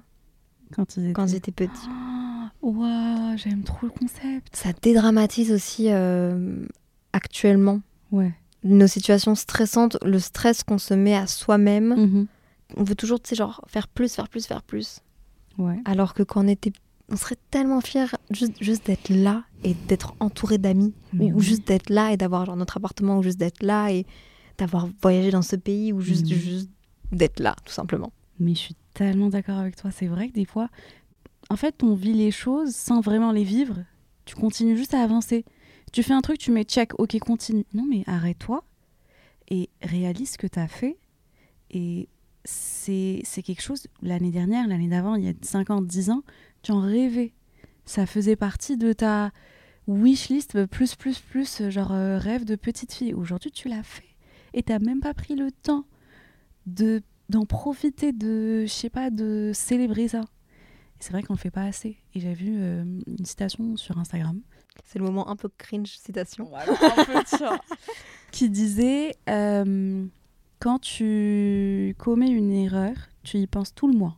S3: Quand ils étaient...
S2: quand ils étaient petits.
S3: Ah, Ouah, j'aime trop le concept.
S2: Ça dédramatise aussi euh, actuellement
S3: Ouais.
S2: nos situations stressantes, le stress qu'on se met à soi-même.
S3: Mhm.
S2: On veut toujours, tu sais, genre faire plus, faire plus, faire plus.
S3: Ouais.
S2: Alors que quand on était, on serait tellement fiers juste, juste d'être là et d'être entouré d'amis. Ou
S3: oui.
S2: juste d'être là et d'avoir genre notre appartement, ou juste d'être là et d'avoir voyagé dans ce pays, ou juste,
S3: Mhm.
S2: juste d'être là, tout simplement.
S3: Mais je suis tellement d'accord avec toi. C'est vrai que des fois, en fait, on vit les choses sans vraiment les vivre. Tu continues juste à avancer. Tu fais un truc, tu mets check, ok, continue. Non, mais arrête-toi et réalise ce que tu as fait. Et c'est c'est quelque chose, l'année dernière, l'année d'avant, il y a 5 ans, 10 ans, tu en rêvais. Ça faisait partie de ta wishlist, plus, plus, plus, genre euh, rêve de petite fille. Aujourd'hui, tu l'as fait. Et t'as même pas pris le temps de d'en profiter, de, je sais pas, de célébrer ça. Et c'est vrai qu'on le fait pas assez. Et j'ai vu euh, une citation sur Instagram
S2: C'est le moment un peu cringe citation. [laughs]
S3: qui disait euh, quand tu commets une erreur, tu y penses tout le mois.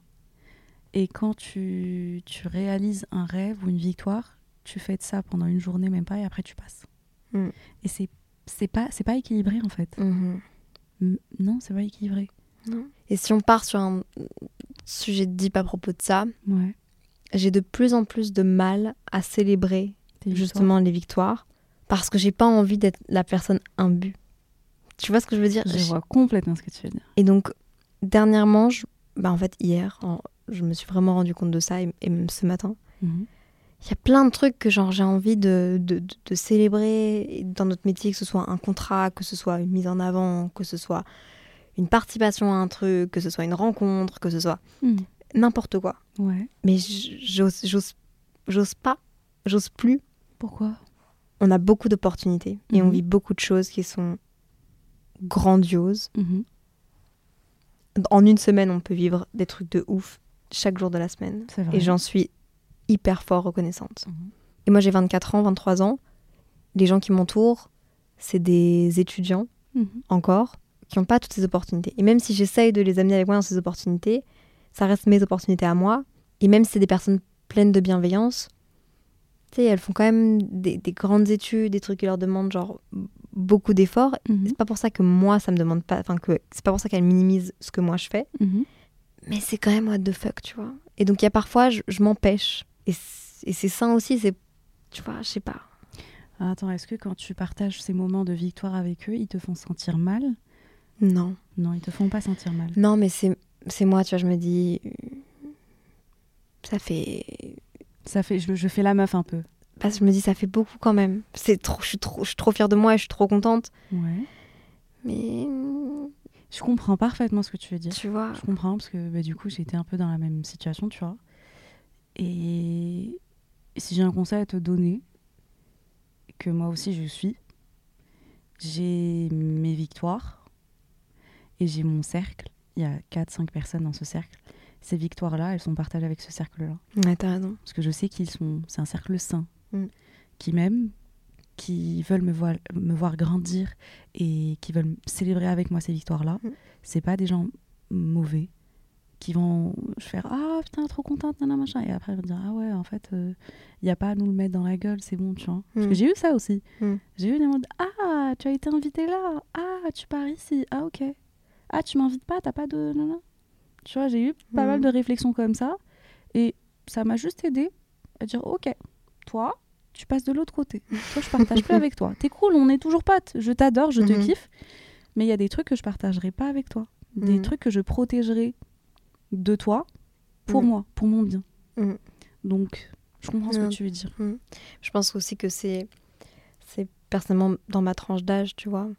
S3: Et quand tu, tu réalises un rêve ou une victoire, tu fais de ça pendant une journée, même pas, et après tu passes.
S2: Mm.
S3: Et c'est c'est pas c'est pas équilibré en fait.
S2: Mhm.
S3: M- Non, c'est pas équilibré.
S2: Et si on part sur un sujet deep à propos de ça,
S3: Ouais.
S2: j'ai de plus en plus de mal à célébrer
S3: victoires.
S2: justement les victoires parce que j'ai pas envie d'être la personne imbue. Tu vois ce que je veux dire?
S3: Je vois complètement ce que tu veux dire.
S2: Et donc, dernièrement, je- bah, en fait, hier, en- je me suis vraiment rendu compte de ça, et, et même ce matin.
S3: Mhm.
S2: Il y a plein de trucs que genre j'ai envie de, de, de- de célébrer dans notre métier, que ce soit un contrat, que ce soit une mise en avant, que ce soit une participation à un truc, que ce soit une rencontre, que ce soit
S3: Mhm.
S2: n'importe quoi.
S3: Ouais.
S2: Mais j'ose j'ose- j'ose pas, j'ose plus.
S3: Pourquoi?
S2: On a beaucoup d'opportunités et on
S3: Mhm.
S2: vit beaucoup de choses qui sont grandioses. En une semaine, on peut vivre des trucs de ouf chaque jour de la semaine. Et j'en suis hyper fort reconnaissante.
S3: Mhm.
S2: Et moi, j'ai 24 ans, 23 ans. Les gens qui m'entourent, c'est des étudiants
S3: Mhm.
S2: encore qui n'ont pas toutes ces opportunités. Et même si j'essaye de les amener avec moi dans ces opportunités, ça reste mes opportunités à moi. Et même si c'est des personnes pleines de bienveillance, tu sais, elles font quand même des, des grandes études, des trucs qui leur demandent genre beaucoup d'efforts.
S3: Mhm.
S2: C'est pas pour ça que moi, ça me demande pas, enfin que c'est pas pour ça qu'elles minimisent ce que moi je fais. Mais c'est quand même what the fuck, tu vois. Et donc il y a parfois, je, je m'empêche. Et c'est sain aussi, c'est, tu vois, je sais pas.
S3: Ah, Attends, est-ce que quand tu partages ces moments de victoire avec eux, ils te font sentir mal?
S2: Non.
S3: Non, ils te font pas sentir mal.
S2: Non, mais c'est, c'est moi, tu vois, je me dis, ça fait
S3: Ça fait, je, je fais la meuf un peu.
S2: Parce que je me dis, ça fait beaucoup quand même. C'est trop, je, suis trop, je suis trop fière de moi et je suis trop contente.
S3: Ouais.
S2: Mais
S3: Je comprends parfaitement ce que tu veux dire.
S2: tu vois,
S3: Je comprends parce que bah, du coup, j'ai été un peu dans la même situation, tu vois. Et si j'ai un conseil à te donner, que moi aussi je suis, j'ai mes victoires et j'ai mon cercle. Il y a 4-5 personnes dans ce cercle. Ces victoires-là, elles sont partagées avec ce cercle-là.
S2: ouais, t'as raison.
S3: Parce que je sais qu'ils sont. C'est un cercle sain.
S2: Mm.
S3: Qui m'aiment, qui veulent me voir, me voir grandir et qui veulent célébrer avec moi ces victoires-là.
S2: Mm.
S3: C'est pas des gens mauvais qui vont faire Ah putain, trop contente, nana, machin. Et après, ils vont dire Ah ouais, en fait, il n'y a pas à nous le mettre dans la gueule, c'est bon, tu vois. Parce
S2: Mm.
S3: que j'ai eu ça aussi.
S2: Mm.
S3: J'ai eu des de Ah, tu as été invité là. Ah, tu pars ici. Ah, ok. Ah, tu m'invites pas, t'as pas de. nana. Tu vois, j'ai eu pas
S2: Mm.
S3: mal de réflexions comme ça. Et ça m'a juste aidé à dire Ok, toi, tu passes de l'autre côté. Toi, je partage plus avec toi. T'es cool, on est toujours potes. Je t'adore, je te
S2: Mhm.
S3: kiffe. Mais il y a des trucs que je partagerai pas avec toi. Des
S2: Mhm.
S3: trucs que je protégerai de toi pour
S2: Mhm.
S3: moi, pour mon bien. Donc, je comprends ce que tu veux dire.
S2: Je pense aussi que c'est, c'est personnellement dans ma tranche d'âge, tu vois.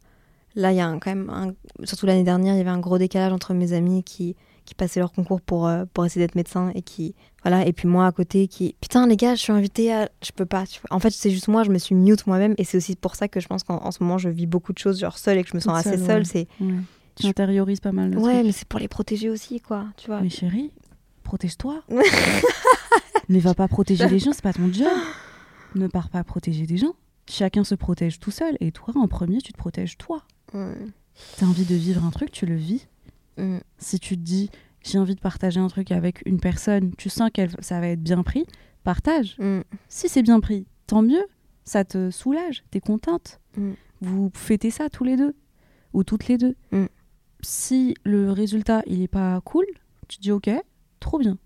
S2: Là, il y a un- quand même, un- surtout l'année dernière, il y avait un gros décalage entre mes amis qui, qui passaient leur concours pour, euh, pour essayer d'être médecin et qui, voilà, et puis moi à côté qui, putain les gars, je suis invitée à, je peux pas, tu vois. En fait, c'est juste moi, je me suis mute moi-même et c'est aussi pour ça que je pense qu'en en ce moment, je vis beaucoup de choses genre seule et que je me sens
S3: Toute
S2: assez
S3: seule, ouais.
S2: C'est,
S3: Ouais. Tu intériorises pas mal le
S2: ouais, mais c'est pour les protéger aussi, quoi, tu vois.
S3: Mais chérie, protège-toi. [laughs] ne va pas protéger les gens, c'est pas ton job. [gasps] Ne pars pas protéger des gens. Chacun se protège tout seul. Et toi, en premier, tu te protèges toi.
S2: Ouais.
S3: T'as envie de vivre un truc, tu le vis.
S2: Mm.
S3: Si tu te dis, j'ai envie de partager un truc avec une personne, tu sens que ça va être bien pris, partage.
S2: Mm.
S3: Si c'est bien pris, tant mieux. Ça te soulage, t'es contente.
S2: Mm.
S3: Vous fêtez ça tous les deux. Ou toutes les deux.
S2: Mm.
S3: Si le résultat, il est pas cool, tu te dis, ok, trop bien.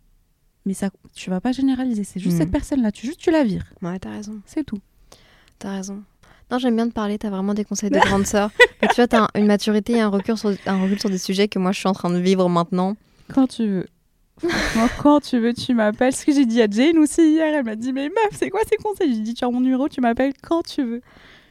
S3: Mais ça, tu vas pas généraliser. C'est juste cette personne-là. Tu, juste, tu la vires.
S2: Ouais, t'as raison.
S3: C'est tout.
S2: T'as raison. Non, j'aime bien te parler, t'as vraiment des conseils de grande sœur. Mais tu vois, t'as un- une maturité et un recul, sur, un recul sur des sujets que moi je suis en train de vivre maintenant.
S3: Quand tu veux. Franchement, quand tu veux, tu m'appelles. Ce que j'ai dit à Jane aussi hier, elle m'a dit Mais meuf, c'est quoi ces conseils? J'ai dit Tu as mon numéro, tu m'appelles quand tu veux.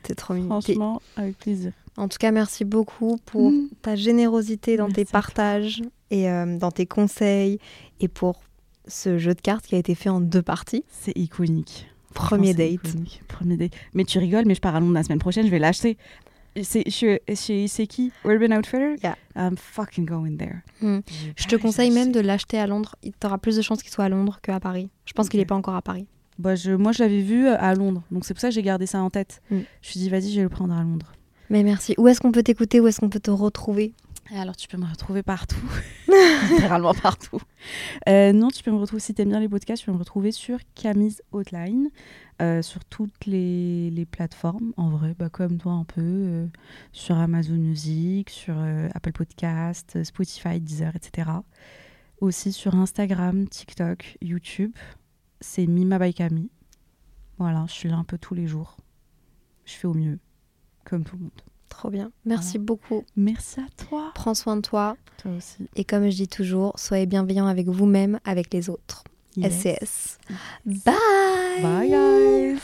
S2: T'es trop mignon.
S3: Franchement, avec plaisir.
S2: En tout cas, merci beaucoup pour
S3: Mm.
S2: ta générosité dans tes
S3: Merci
S2: partages et euh, dans tes conseils et pour ce jeu de cartes qui a été fait en deux parties.
S3: C'est iconique.
S2: Premier date.
S3: iconique. Premier date. Mais tu rigoles, mais je pars à Londres la semaine prochaine, je vais l'acheter. C'est chez, qui? Urban Outfitter?
S2: Yeah.
S3: I'm fucking going there.
S2: Mm. Je te conseille même de l'acheter à Londres. Tu auras plus de chances qu'il soit à Londres qu'à Paris. Je pense qu'il n'est pas encore à Paris.
S3: Bah, je, moi, je l'avais vu à Londres, donc c'est pour ça que j'ai gardé ça en tête.
S2: Mm.
S3: Je me suis dit, vas-y, je vais le prendre à Londres.
S2: Mais merci. Où est-ce qu'on peut t'écouter? Où est-ce qu'on peut te retrouver?
S3: Et alors, tu peux me retrouver partout. [laughs] [laughs] Littéralement partout. Euh, non, tu peux me retrouver, si t'aimes bien les podcasts, tu peux me retrouver sur Camille's Outline, euh, sur toutes les, les plateformes, en vrai, bah, comme toi un peu, euh, sur Amazon Music, sur euh, Apple Podcast, Spotify, Deezer, etc. Aussi sur Instagram, TikTok, YouTube. C'est Mima by Camille. Voilà, je suis là un peu tous les jours. Je fais au mieux, comme tout le monde.
S2: Trop bien. Merci beaucoup.
S3: Merci à toi.
S2: Prends soin de toi.
S3: Toi aussi.
S2: Et comme je dis toujours, soyez bienveillants avec vous-même, avec les autres.
S3: Yes.
S2: SCS. Bye
S3: Bye guys